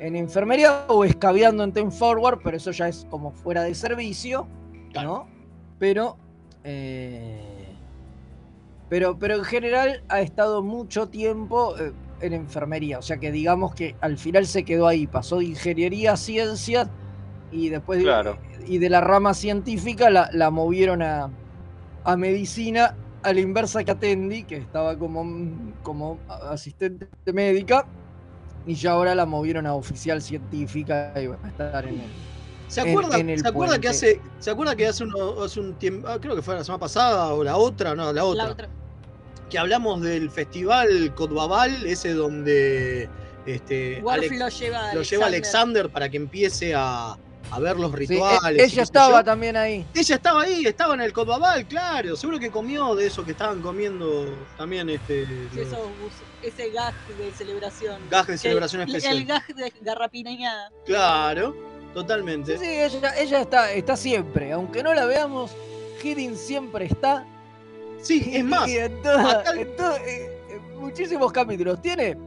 D: en enfermería o escabeando en Ten Forward, pero eso ya es como fuera de servicio, ¿no? Pero, eh, pero, pero en general ha estado mucho tiempo eh, en enfermería, o sea que digamos que al final se quedó ahí, pasó de ingeniería a ciencias y después de- y de la rama científica la, la movieron a, a medicina a la inversa que Atendi, que estaba como, como asistente médica, y ya ahora la movieron a oficial científica y va a estar en el.
A: ¿Se acuerda,
D: en el
A: ¿se acuerda que hace, ¿se acuerda que hace, uno- hace un tiempo, ah, creo que fue la semana pasada o la otra, no, la otra,
C: La otra.
A: que hablamos del festival Codbabal, ese donde este, Alex-
C: lo lleva
A: lo lleva
C: Alexander.
A: Alexander para que empiece a, a ver los
D: e-
A: rituales.
D: ella estaba
A: yo.
D: también ahí.
A: Ella estaba ahí, estaba en el Codbabal, claro. Seguro que comió de eso que estaban comiendo también este.
C: Sí,
A: los-
C: ese gag de celebración.
A: Gag de celebración especial.
C: El gag de garrapiñada.
A: Claro, totalmente.
D: Sí, ella, ella está, está siempre, aunque no la veamos, Hiddink siempre está.
A: Sí, es más,
D: Y en, toda-
A: acá-
D: en todo- eh, en muchísimos capítulos. Tiene.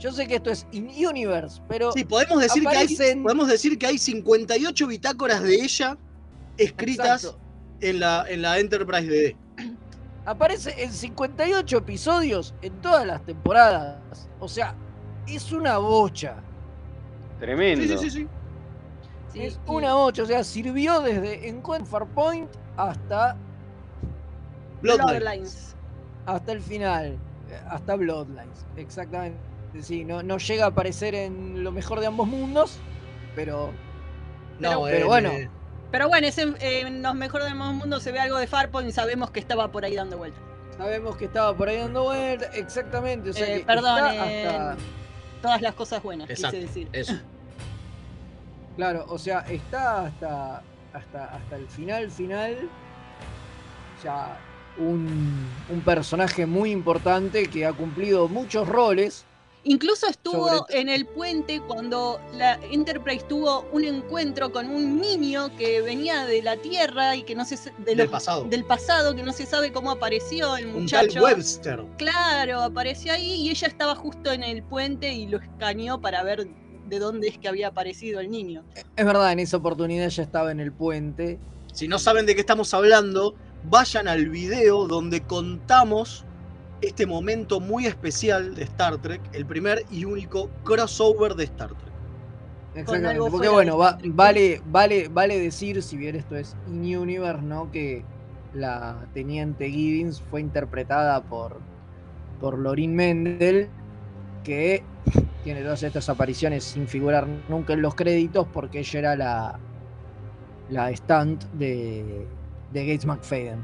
D: Yo sé que esto es in-universe, pero.
A: Sí, podemos decir, que hay, podemos decir que hay 58 bitácoras de ella escritas
D: Exacto.
A: en la, en la Enterprise DD.
D: Aparece en 58 episodios en todas las temporadas. O sea, es una bocha.
B: Tremendo.
A: Sí, sí, sí, sí.
D: es una bocha. O sea, sirvió desde Encuentro Farpoint hasta,
A: Bloodlines.
C: Bloodlines.
D: hasta el final. eh, Hasta Bloodlines. Exactamente. Sí, no, no llega a aparecer en lo mejor de ambos mundos. Pero.
A: No,
D: pero
A: en,
D: bueno.
A: eh,
C: Pero bueno, ese, eh, en los mejores del mundo se ve algo de Farpoint y sabemos que estaba por ahí dando vueltas.
D: Sabemos que estaba por ahí dando vueltas. Exactamente. O sea,
C: Eh,
D: que
C: perdón,
D: está
C: eh,
D: hasta-
C: todas las cosas buenas,
A: Exacto,
C: quise decir.
A: eso.
D: Claro, o sea, está hasta, hasta, hasta el final, final. O sea, un, un personaje muy importante que ha cumplido muchos roles.
C: Incluso estuvo
D: Sobre-
C: en el puente cuando la Enterprise tuvo un encuentro con un niño que venía de la Tierra y que no se
A: Del pasado.
C: del pasado, que no se sabe cómo apareció el
A: Un tal
C: muchacho.
A: Webster.
C: Claro, apareció ahí y ella estaba justo en el puente y lo escaneó para ver de dónde es que había aparecido el niño.
D: Es verdad, en esa oportunidad ya estaba en el puente.
A: Si no saben de qué estamos hablando, vayan al video donde contamos este momento muy especial de Star Trek, el primer y único crossover de Star Trek.
D: Exactamente. Porque bueno, va- vale, vale, vale decir, si bien esto es in-universe, ¿no? Que la teniente Giddens fue interpretada por, por Lorin Mendel, que tiene todas estas apariciones sin figurar nunca en los créditos, porque ella era la, la stunt de, de Gates McFadden.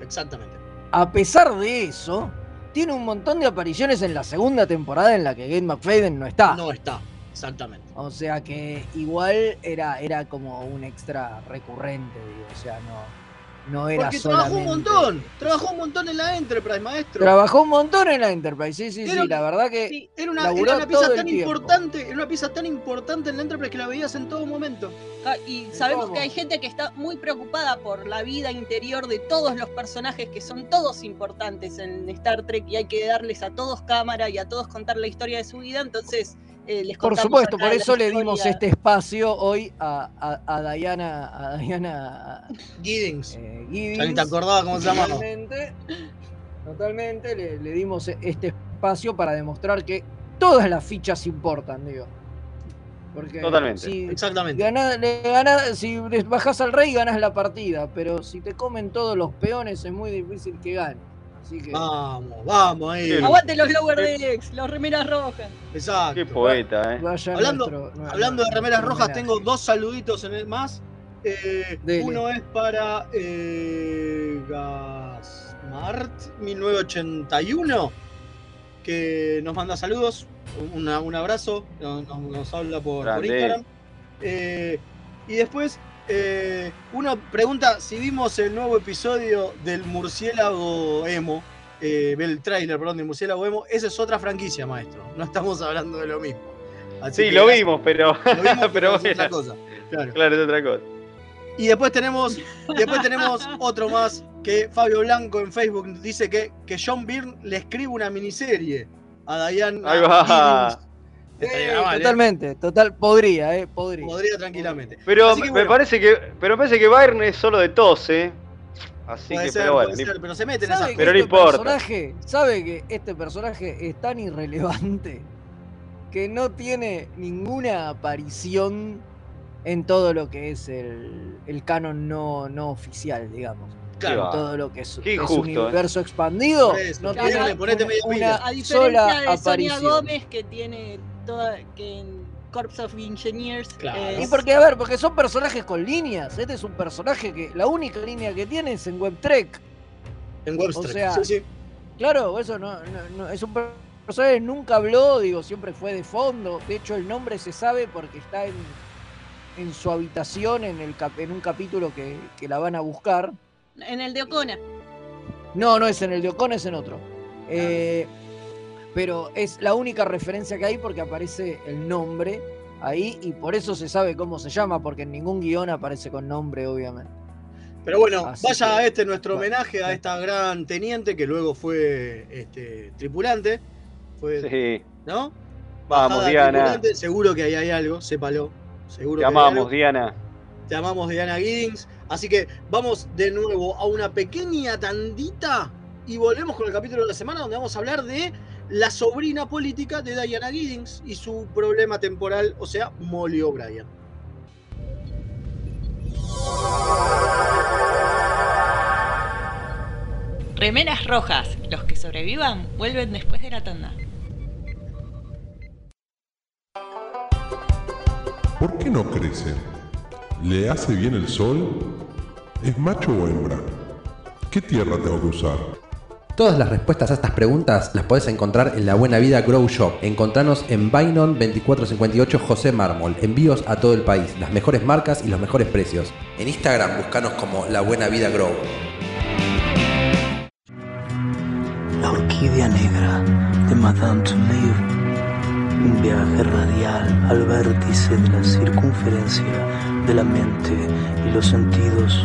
A: Exactamente.
D: A pesar de eso, tiene un montón de apariciones en la segunda temporada en la que Gates McFadden no está.
A: No está, exactamente.
D: O sea que igual era, era como un extra recurrente, digo. O sea, no, no era
A: Porque trabajó un montón, trabajó un montón en la Enterprise, maestro.
D: Trabajó un montón en la Enterprise, sí, sí,
A: Era
D: sí. La verdad que
A: Sí, era una,
D: laburó
A: era una pieza tan importante, era una pieza tan importante en la Enterprise que la veías en todo momento.
C: Ah, Y sabemos que hay gente que está muy preocupada por la vida interior de todos los personajes que son todos importantes en Star Trek y hay que darles a todos cámara y a todos contar la historia de su vida, entonces eh, les
D: Por supuesto, por eso le dimos este espacio hoy a, a, a Diana, a Diana
A: Giddings.
D: eh,
A: ni
D: Giddens.
A: te acordabas cómo se llamaba.
D: Totalmente, totalmente le, le dimos este espacio para demostrar que todas las fichas importan, digo. Porque
B: Totalmente.
D: si
A: Exactamente.
D: ganás- le ganás- si bajás al rey ganás la partida, pero si te comen todos los peones es muy difícil que gane. Así que
A: Vamos, vamos ahí.
C: Aguante los Lower Decks, los remeras rojas.
A: Exacto.
B: Qué poeta, ¿eh?
D: vaya
A: Hablando-
D: nuestro-
A: Hablando de remeras rojas, tengo dos saluditos en el más. Eh, uno es para eh, Gasmart 1981. que nos manda saludos, una- un abrazo, nos, habla por. Instagram. Eh, y después, eh, una pregunta, si vimos el nuevo episodio del murciélago emo, eh, el tráiler, perdón, del murciélago emo, esa es otra franquicia, maestro. No estamos hablando de lo mismo. Así
B: Sí, lo vimos, pero.
A: Lo vimos,
B: pero
A: es otra cosa. Claro.
B: Claro, es otra cosa.
A: Y después tenemos, después tenemos otro más que Fabio Blanco en Facebook dice que, que John Byrne le escribe una miniserie a Diane.
B: Ahí va.
D: Eh,
A: mal, ¿eh?
D: totalmente, total, podría, eh, podría.
A: Podría tranquilamente.
B: Pero
A: que
B: me
A: bueno,
B: parece que. Pero me parece que Bayern es solo de tos, eh. Así
A: puede
B: que,
A: ser,
B: pero bueno.
A: puede
B: ni-
A: ser, pero se mete en
D: ¿Sabe
A: esas
D: que
B: Pero no
D: este
B: importa.
D: personaje, sabe que este personaje es tan irrelevante que no tiene ninguna aparición en todo lo que es el, el canon no, no oficial, digamos.
A: Claro.
D: En todo lo que es,
B: Qué
D: es
B: injusto,
D: un
B: ¿eh?
D: universo expandido, no tiene una, una
C: A diferencia
D: sola
C: de Sonia
D: aparición.
C: Gómez que tiene toda que en Corps of Engineers
A: Claro.
C: es-
D: Y porque, a ver, porque son personajes con líneas. Este es un personaje que la única línea que tiene es en WebTrek.
A: En Webster.
D: O sea,
A: sí, sí.
D: Claro, eso no, no- no- es un per- personaje que nunca habló, digo, siempre fue de fondo. De hecho, el nombre se sabe porque está en, en su habitación en, el cap- en un capítulo que, que la van a buscar.
C: en el de Ocona.
D: No, no es en el de Ocon, es en otro. Eh, pero es la única referencia que hay porque aparece el nombre ahí y por eso se sabe cómo se llama, porque en ningún guion aparece con nombre, obviamente.
A: Pero bueno,
D: Así
A: vaya
D: que-
A: a este nuestro
D: bueno,
A: homenaje a
D: sí.
A: esta gran teniente que luego fue este, tripulante. Fue,
B: Sí.
A: ¿No?
B: Vamos,
A: Bajada
B: Diana.
A: tripulante, Seguro que ahí hay algo, sépalo. Seguro
B: Te
A: que hay algo.
B: amamos, Diana.
A: Te amamos, Diana Giddings. Así que vamos de nuevo a una pequeña tandita y volvemos con el capítulo de la semana donde vamos a hablar de la sobrina política de Diana Giddings y su problema temporal, o sea, Molly O'Brien.
F: Remeras rojas. Los que sobrevivan vuelven después de la tanda.
M: ¿Por qué no crece? ¿Le hace bien el sol? ¿Es macho o hembra? ¿Qué tierra tengo que usar?
N: Todas las respuestas a estas preguntas las podés encontrar en La Buena Vida Grow Shop. Encontranos en Bainon 2458 José Mármol. Envíos a todo el país, las mejores marcas y los mejores precios. En Instagram buscanos como La Buena Vida Grow.
O: La orquídea negra de Madame Touleau. Un viaje radial al vértice de la circunferencia de la mente y los sentidos.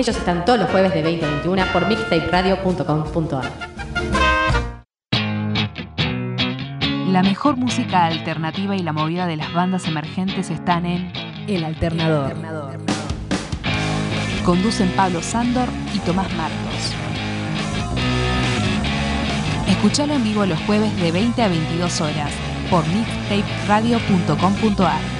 P: Ellos están todos los jueves de 20 a 21 por mixtaperadio.com.ar.
Q: La mejor música alternativa y la movida de las bandas emergentes están en
L: El Alternador.
Q: Conducen Pablo Sándor y Tomás Marcos. Escuchalo en vivo los jueves de 20 a 22 horas por mixtaperadio.com.ar.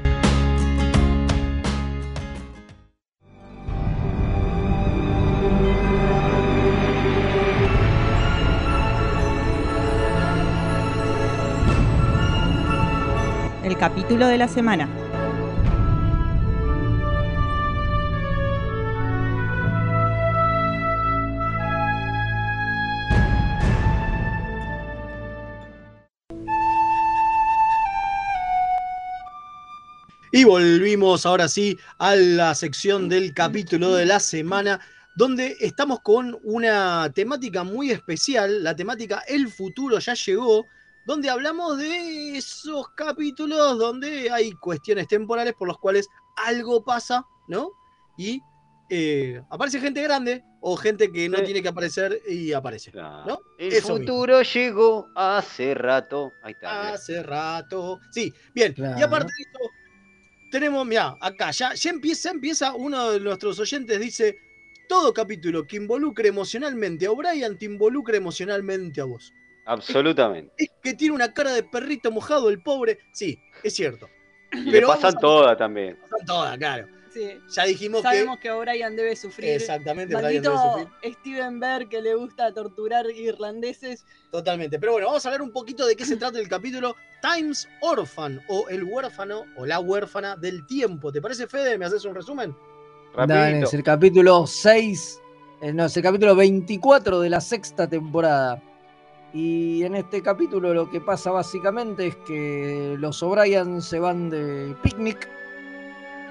L: Capítulo de la semana.
A: Y volvimos ahora sí a la sección del capítulo de la semana, donde estamos con una temática muy especial, la temática El futuro ya llegó, donde hablamos de esos capítulos donde hay cuestiones temporales por las cuales algo pasa, ¿no? Y eh, aparece gente grande o gente que no
B: Sí.
A: tiene que aparecer y aparece, ¿no?
B: El
A: Eso mismo.
B: futuro llegó hace rato. Ahí está.
A: Hace rato. Sí, bien. Y aparte de eso, tenemos, mira, acá ya, ya empieza, empieza uno de nuestros oyentes, dice, todo capítulo que involucre emocionalmente a O'Brien te involucra emocionalmente a vos.
B: Absolutamente.
A: Es que tiene una cara de perrito mojado el pobre. Sí, es cierto.
B: Y le pasan todas también.
A: Pasan todas, claro.
C: Sí.
A: Ya dijimos
C: Sabemos que O'Brien debe sufrir.
A: Exactamente,
C: Maldito
A: debe
C: Steven Bear que le gusta torturar irlandeses.
A: Totalmente. Pero bueno, vamos a hablar un poquito de qué se trata el capítulo Times Orphan o el huérfano o la huérfana del tiempo. ¿Te parece, Fede? ¿Me haces un resumen?
D: Dale, es el capítulo 6, eh, no, es el capítulo 24 de la sexta temporada. Y en este capítulo lo que pasa básicamente es que los O'Brien se van de picnic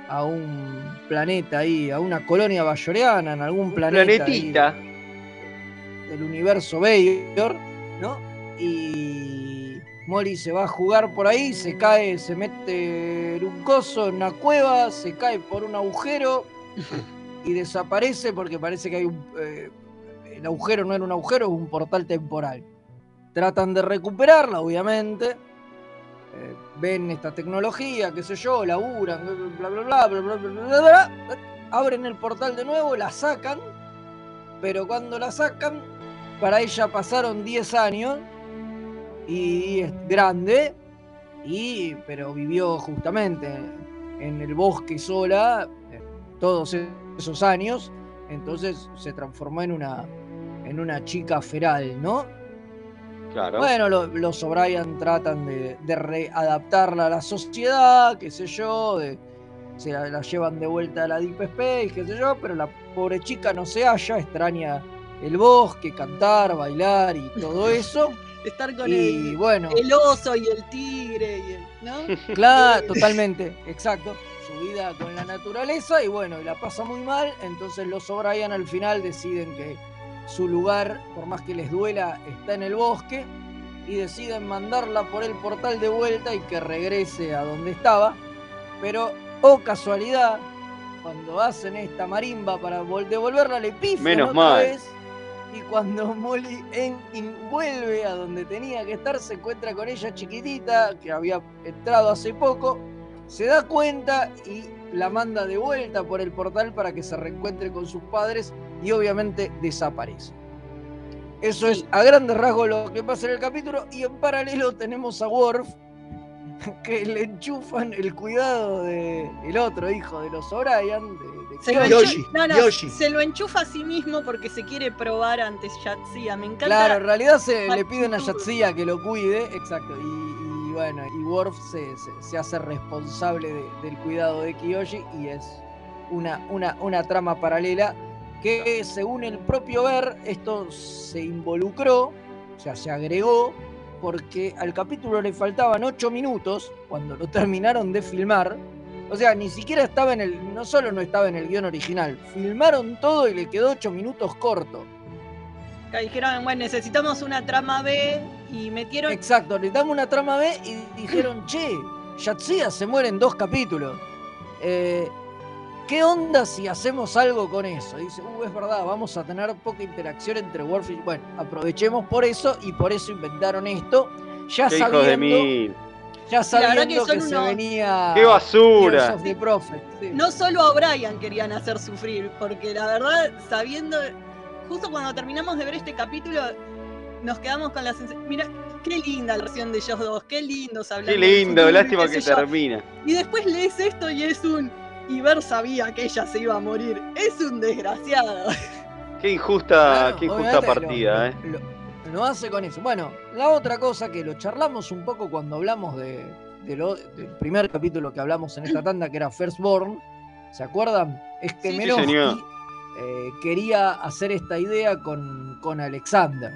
D: a un planeta ahí, a una colonia bayoreana, en algún planeta ahí
B: Planetita.
D: del universo Bayor, ¿no? Y Molly se va a jugar por ahí, se cae, se mete en un coso, en una cueva, se cae por un agujero y desaparece porque parece que hay un... eh, el agujero no era un agujero, es un portal temporal. Tratan de recuperarla, obviamente. Ven esta tecnología, qué sé yo, laburan, bla bla bla, bla bla bla bla bla. Abren el portal de nuevo, la sacan, pero cuando la sacan, para ella pasaron 10 años y es grande, y, pero vivió justamente en el bosque sola todos esos años, entonces se transformó en una, en una chica feral, ¿no?
B: Claro.
D: Bueno, lo- los O'Brien tratan de, de readaptarla a la sociedad, qué sé yo, de- se la, la llevan de vuelta a la Deep Space, qué sé yo, pero la pobre chica no se halla, extraña el bosque, cantar, bailar y todo eso.
C: Estar con
D: Y
C: el,
D: bueno.
C: el oso y el tigre y el, ¿no?
D: Claro, totalmente, exacto. Su vida con la naturaleza y bueno, y la pasa muy mal, entonces los O'Brien al final deciden que su lugar, por más que les duela, está en el bosque y deciden mandarla por el portal de vuelta y que regrese a donde estaba. Pero, oh casualidad, cuando hacen esta marimba para vol- devolverla le pifian
B: Menos
D: otra
B: mal.
D: vez y cuando Molly Enkin vuelve a donde tenía que estar, se encuentra con ella chiquitita, que había entrado hace poco, se da cuenta y la manda de vuelta por el portal para que se reencuentre con sus padres y obviamente desaparece. Eso es a grandes rasgos lo que pasa en el capítulo y en paralelo tenemos a Worf que le enchufan el cuidado del el otro hijo de los O'Brien, de, de
C: Se no, no, se lo enchufa a sí mismo porque se quiere probar ante Yatsia. Me encanta.
D: Claro, en realidad se le piden a. Yatsia que lo cuide, exacto, y, y bueno, y Worf se, se- se hace responsable de- del cuidado de Kiyoshi y es una, una, una trama paralela que según el propio Ver, esto se involucró, o sea, se agregó, porque al capítulo le faltaban 8 minutos cuando lo terminaron de filmar. O sea, ni siquiera estaba en el. No solo no estaba en el guion original, filmaron todo y le quedó 8 minutos corto.
C: Que dijeron, bueno, necesitamos una trama B y metieron.
D: Exacto, le damos una trama B y dijeron, che, Yatsia se muere en dos capítulos. Eh, ¿Qué onda si hacemos algo con eso? Dice, uh, es verdad, vamos a tener poca interacción entre Worf y... Bueno, aprovechemos por eso y por eso inventaron esto. Ya
B: Qué hijos
D: sabiendo,
B: de mil.
D: ya
C: Sí, la verdad
D: sabiendo
C: que
D: que,
C: son
D: se
C: unos-
D: venía...
B: ¡Qué basura!
D: Tears of the Prophet, sí.
C: No solo a Brian querían hacer sufrir, porque la verdad, sabiendo. Justo cuando terminamos de ver este capítulo, nos quedamos con la sensación. Mira, qué linda la versión de ellos dos, qué lindos hablando.
B: Qué lindo, lástima que termina.
C: Y después lees esto y es un. Y Ver sabía que ella se iba a morir. Es un desgraciado.
B: Qué injusta,
D: Claro,
B: qué injusta
D: obviamente lo-
B: partida, ¿eh?
D: Lo, lo hace con eso. Bueno, la otra cosa que lo charlamos un poco cuando hablamos de, de lo- del primer capítulo que hablamos en esta tanda, que era Firstborn, ¿se acuerdan? Es que
B: Sí,
D: Menosky,
B: señor.
D: eh, quería hacer esta idea con, con Alexander.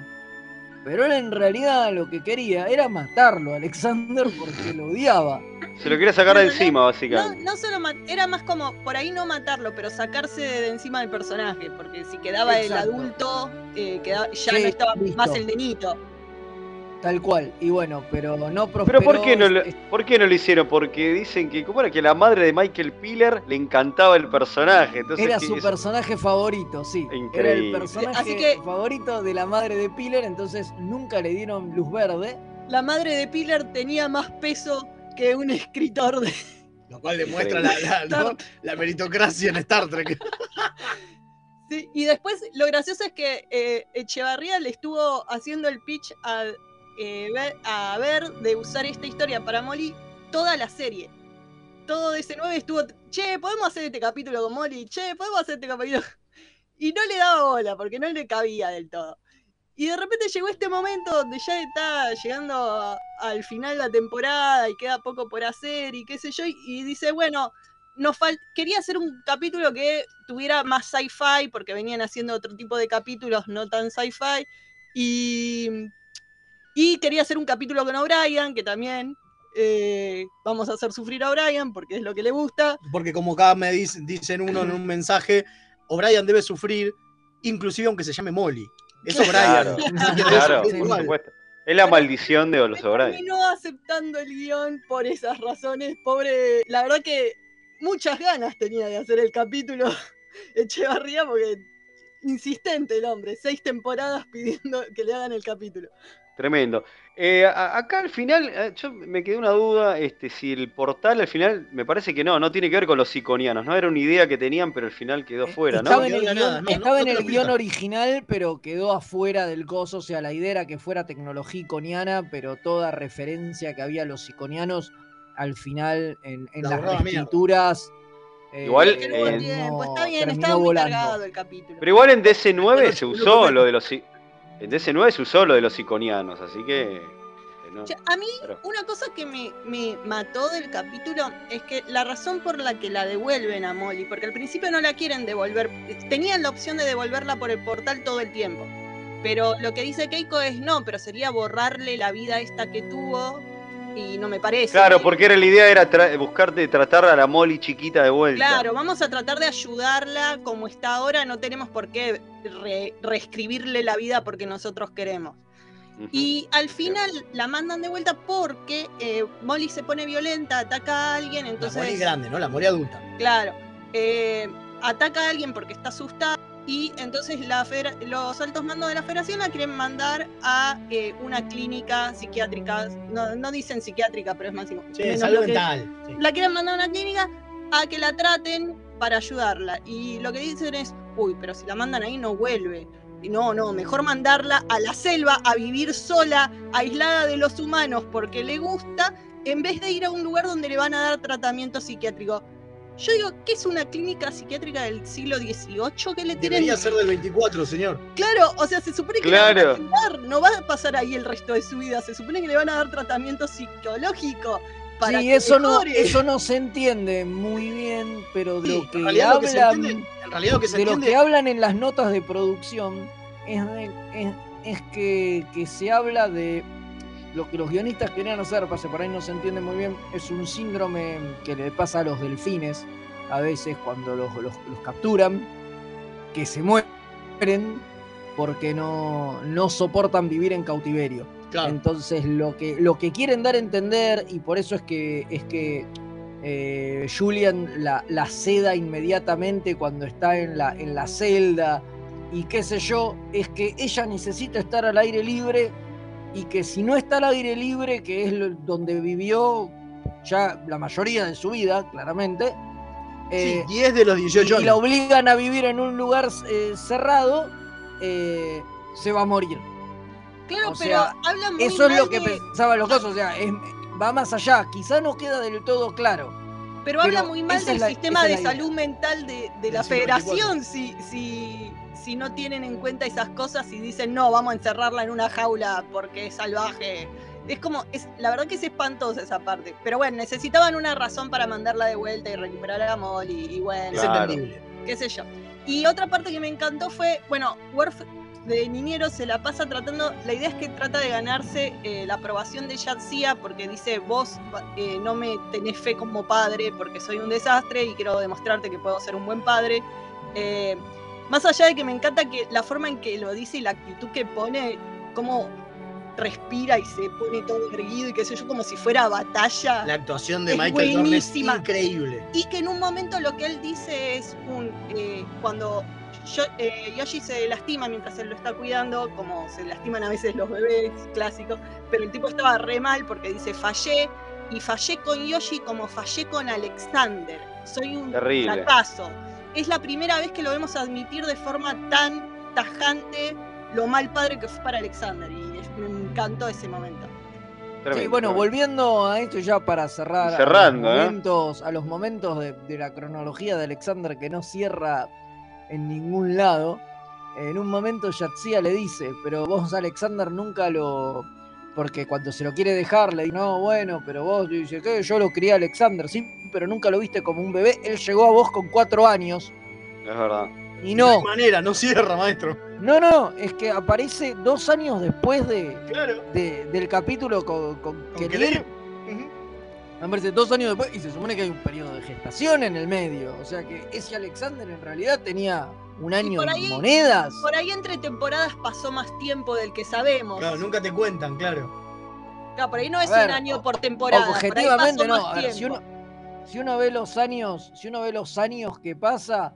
D: Pero él en realidad lo que quería era matarlo a Alexander porque lo odiaba.
B: Se lo quería sacar de encima,
C: No,
B: básicamente.
C: no solo era más como por ahí no matarlo, pero sacarse de encima del personaje, porque si quedaba el adulto, eh, quedaba- ya
D: Sí,
C: no estaba
D: listo.
C: más el nenito.
D: Tal cual. Y bueno, pero no
B: Pero
D: prosperó.
B: ¿por qué, no lo, ¿por qué no lo hicieron? Porque dicen que, ¿cómo era? Que la madre de Michael Piller le encantaba el personaje. Entonces,
D: Era su personaje favorito, sí. Era el
B: Increíble.
D: personaje
C: Así que-
D: favorito de la madre de Piller, entonces nunca le dieron luz verde.
C: La madre de Piller tenía más peso que un escritor de.
A: Lo cual demuestra la, la- ¿no? la meritocracia en Star Trek.
C: Sí, y después lo gracioso es que eh, Echevarría le estuvo haciendo el pitch a, eh, a ver de usar esta historia para Molly toda la serie. Todo ese 9 estuvo, che, podemos hacer este capítulo con Molly, che, podemos hacer este capítulo. Y no le daba bola porque no le cabía del todo. Y de repente llegó este momento donde ya está llegando al final la temporada y queda poco por hacer y qué sé yo, y, dice, bueno, nos quería hacer un capítulo que tuviera más sci-fi, porque venían haciendo otro tipo de capítulos no tan sci-fi, y, y quería hacer un capítulo con O'Brien, que también eh, vamos a hacer sufrir a O'Brien, porque es lo que le gusta.
A: Porque como acá me dice- dicen uno en un mensaje, O'Brien debe sufrir, inclusive aunque se llame Molly. Es O'Brien.
B: Claro, por supuesto. Es la maldición de los O'Brien.
C: Terminó aceptando el guion por esas razones, pobre. La verdad que muchas ganas tenía de hacer el capítulo Echevarría, porque insistente el hombre, seis temporadas pidiendo que le hagan el capítulo.
B: Tremendo. Eh, a- acá al final, eh, yo me quedé una duda, este, si el portal al final, me parece que no, no tiene que ver con los iconianos, no era una idea que tenían, pero al final quedó fuera, ¿no?
D: Estaba en el guion,
A: nada, no,
D: estaba
A: no
D: en
A: te lo
D: el guion
A: explican.
D: original, pero quedó afuera del coso. O sea, la idea era que fuera tecnología iconiana, pero toda referencia que había a los iconianos al final en, en
A: La
D: las reescrituras. eh,
B: Igual,
C: Que no hubo
B: eh,
C: tiempo, está bien, estaba muy
D: volando.
C: cargado el capítulo.
B: Pero igual en DC9
A: Bueno,
B: se usó lo de los... i- En DC9 se usó lo de los iconianos, así que... este, no,
C: A mí,
B: pero-
C: una cosa que me, me mató del capítulo es que la razón por la que la devuelven a Molly, porque al principio no la quieren devolver, tenían la opción de devolverla por el portal todo el tiempo. Pero lo que dice Keiko es no, pero sería borrarle la vida esta que tuvo y no me parece.
B: Claro, porque era la idea era tra- buscarte tratar a la Molly chiquita de vuelta.
C: Claro, vamos a tratar de ayudarla como está ahora, no tenemos por qué re- reescribirle la vida porque nosotros queremos. Y al final la mandan de vuelta porque eh, Molly se pone violenta, ataca a alguien,
A: La
C: entonces...
A: Molly grande, ¿no? La Molly adulta.
C: Claro. eh, ataca a alguien porque está asustada y entonces la los altos mandos de la federación la quieren mandar a eh, una clínica psiquiátrica. No, no dicen psiquiátrica, pero es más
A: Sí,
C: menos
A: salud
C: que-
A: mental. sí.
C: La quieren mandar a una clínica a que la traten para ayudarla. Y lo que dicen es, uy, pero si la mandan ahí no vuelve. Y no, no, mejor mandarla a la selva a vivir sola, aislada de los humanos porque le gusta, en vez de ir a un lugar donde le van a dar tratamiento psiquiátrico. Yo digo, ¿qué es una clínica psiquiátrica del siglo XVIII que le tienen?
A: Debería ser del 24, señor.
C: Claro, o sea, se supone que la van
B: Claro.
C: a cuidar, no va a pasar ahí el resto de su vida, se supone que le van a dar tratamiento psicológico para
D: sí,
C: que
D: eso no, eso no se entiende muy bien, pero de
A: Sí,
D: lo que
A: en realidad lo que se
D: hablan,
A: entiende- en realidad lo que se
D: de lo
A: entiende-
D: que hablan en las notas de producción es, de- es, es que, que se habla de lo que los guionistas querían hacer, pase por ahí no se entiende muy bien, es un síndrome que le pasa a los delfines a veces cuando los, los- los capturan, que se mueren porque no, no soportan vivir en cautiverio.
A: Claro.
D: Entonces lo que, lo que quieren dar a entender, y por eso es que, es que eh, Julian la, la seda inmediatamente cuando está en la, en la celda y qué sé yo, es que ella necesita estar al aire libre y que si no está al aire libre, que es lo- donde vivió ya la mayoría de su vida, claramente,
A: Sí,
D: eh,
A: 10 de los 18
D: y, y
A: años.
D: la obligan a vivir en un lugar eh, cerrado, eh, se va a morir.
C: Claro,
D: O
C: pero
D: sea,
C: hablan muy
D: Eso es lo que
C: de-
D: pensaban los cosas, o sea, es- va más allá, quizá no queda del todo claro.
C: Pero habla muy mal del
D: la-
C: sistema de
D: idea.
C: salud mental de, de la federación si, si, si no tienen en cuenta esas cosas y dicen, no, vamos a encerrarla en una jaula porque es salvaje. Es como, es, la verdad que es espantosa esa parte. Pero bueno, necesitaban una razón para mandarla de vuelta y recuperar a Molly y bueno,
A: Es
B: Claro.
A: entendible.
C: qué sé yo. Y otra parte que me encantó fue, bueno, Worf de niñero se la pasa tratando, la idea es que trata de ganarse eh, la aprobación de Yatsia porque dice, vos eh, no me tenés fe como padre porque soy un desastre y quiero demostrarte que puedo ser un buen padre. Eh, más allá de que me encanta que la forma en que lo dice y la actitud que pone, como respira y se pone todo erguido y qué sé yo, como si fuera batalla.
A: La actuación de
C: Es
A: Michael Dorn es
C: buenísima.
A: increíble.
C: Y que en un momento lo que él dice es un eh, cuando Yo- eh, Yoshi se lastima mientras él lo está cuidando, como se lastiman a veces los bebés clásicos, pero el tipo estaba re mal porque dice fallé y fallé con Yoshi como fallé con Alexander. Soy un
B: Terrible.
C: fracaso. Es la primera vez que lo vemos admitir de forma tan tajante lo mal padre que fue para Alexander y es- me encantó ese momento.
D: Sí, bueno, volviendo a esto ya para cerrar a
B: Cerrando,
D: los
B: ¿eh?
D: momentos, a los momentos de, de la cronología de Alexander que no cierra en ningún lado. En un momento Yatsia le dice, pero vos Alexander nunca lo... Porque cuando se lo quiere dejar le dice, no, bueno, pero vos, dice, ¿qué? Yo lo crié a Alexander, sí, pero nunca lo viste como un bebé. Él llegó a vos con cuatro años
B: Es verdad.
D: y no.
A: De manera, no cierra, maestro.
D: No, no, es que aparece dos años después de,
A: Claro.
D: de- del capítulo con, con
A: Con
D: dos años después y se supone que hay un periodo de gestación en el medio. O sea que ese Alexander en realidad tenía un año
C: por
D: en monedas.
C: Por ahí entre temporadas pasó más tiempo del que sabemos.
A: Claro, nunca te cuentan, claro.
C: Claro, por ahí no es
D: ver,
C: un año por temporada. por ahí
D: Objetivamente
C: pasó
D: no.
C: más
D: A ver, si uno, si uno ve los años, si uno ve los años que pasa,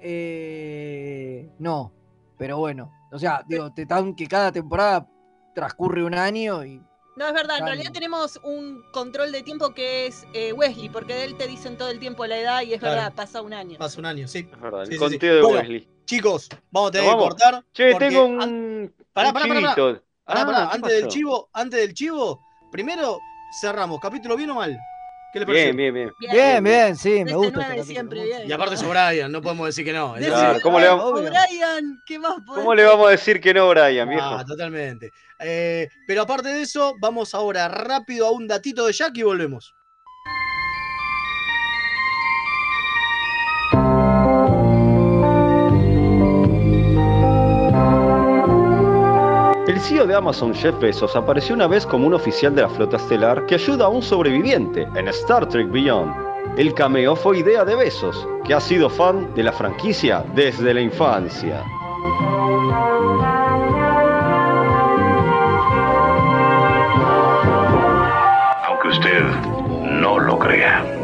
D: eh, no. Pero bueno, o sea, digo, te dan que cada temporada transcurre un año y
C: No, es verdad, en realidad tenemos un control de tiempo que es eh, Wesley, porque de él te dicen todo el tiempo la edad y es
A: Claro.
C: verdad, pasa un año.
A: Pasa un año, sí.
B: Es verdad,
A: Sí,
B: el
A: sí, sí.
B: conteo de
A: Bueno,
B: Wesley.
A: Chicos, vamos a tener que cortar.
B: Che,
A: porque
B: tengo
A: an-
B: un,
A: Pará, pará, pará, pará.
B: chivito.
A: Pará,
B: Ah,
A: pará,
B: ¿qué
A: antes del chivo, antes del chivo, primero cerramos. ¿Capítulo bien o mal? ¿Qué les pareció?
B: Bien, bien, bien.
D: Bien, bien, sí, me
C: Desde
D: gusta. este
C: siempre, bien.
A: Y aparte es O'Brien, no podemos decir que no.
B: Claro,
C: nueve,
B: ¿cómo le vamos-.
C: O'Brien, ¿qué más podés
B: ¿Cómo le vamos a decir que no, Brian, viejo?
A: Ah, totalmente. Eh, pero aparte de eso, vamos ahora rápido a un datito de Jack y volvemos.
B: El CEO de Amazon, Jeff Bezos, apareció una vez como un oficial de la flota estelar que ayuda a un sobreviviente en Star Trek Beyond. El cameo fue idea de Bezos, que ha sido fan de la franquicia desde la infancia.
R: aunque usted no lo crea.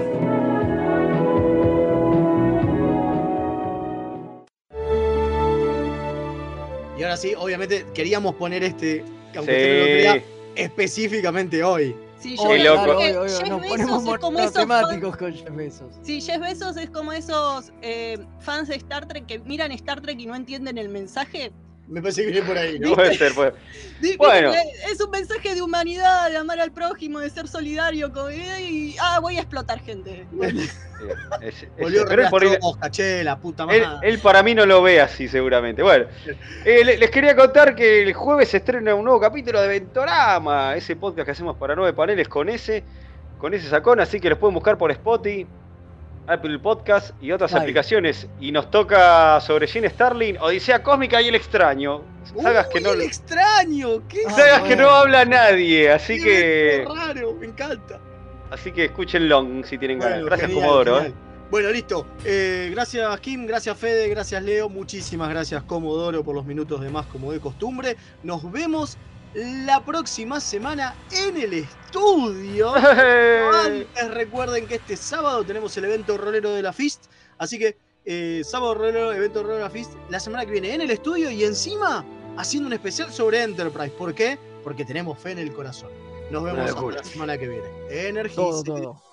A: Ahora sí, obviamente queríamos poner este, que aunque
B: Sí.
A: usted no lo crea, específicamente hoy.
C: Sí, yo creo
B: loco.
C: que
D: Obvio, obvio,
C: Jeff
D: nos
C: Bezos
D: ponemos
C: es como esos
D: con Jeff Bezos.
C: Sí, Jeff Bezos es como esos eh, fans de Star Trek que miran Star Trek y no entienden el mensaje.
A: Me parece que viene por ahí, ¿no?
B: Puede ser, puede. Bueno.
C: que Es un mensaje de humanidad, de amar al prójimo, de ser solidario con y ah, voy a explotar gente.
B: Es- es-
A: Volvió
B: pero él
A: puta madre.
B: él para mí no lo ve así seguramente. Bueno, eh, le- les quería contar que el jueves se estrena un nuevo capítulo de Ventorama, ese podcast que hacemos para nueve paneles con ese, con ese sacón, así que los pueden buscar por Spotify, Apple Podcast y otras
D: Ay.
B: aplicaciones. Y nos toca sobre Gene Starling, Odisea Cósmica y El Extraño. Sagas que
A: Uy,
B: no,
A: el extraño, qué
B: sagas que no habla nadie, así
A: qué
B: que,
A: raro, me encanta.
B: así que escúchenlo si tienen ganas.
A: Bueno,
B: Gracias,
A: genial,
B: Comodoro.
A: genial. Bueno, listo. Eh, gracias Kim, gracias Fede, gracias Leo, muchísimas gracias Comodoro por los minutos de más como de costumbre. Nos vemos la próxima semana en el estudio. Antes recuerden que este sábado tenemos el evento rolero de la FIST, así que eh, sábado rolero, evento rolero de la FIST, la semana que viene en el estudio y encima haciendo un especial sobre Enterprise. ¿Por qué? Porque tenemos fe en el corazón. Nos vemos la semana que viene. Energice.
D: Todo, todo.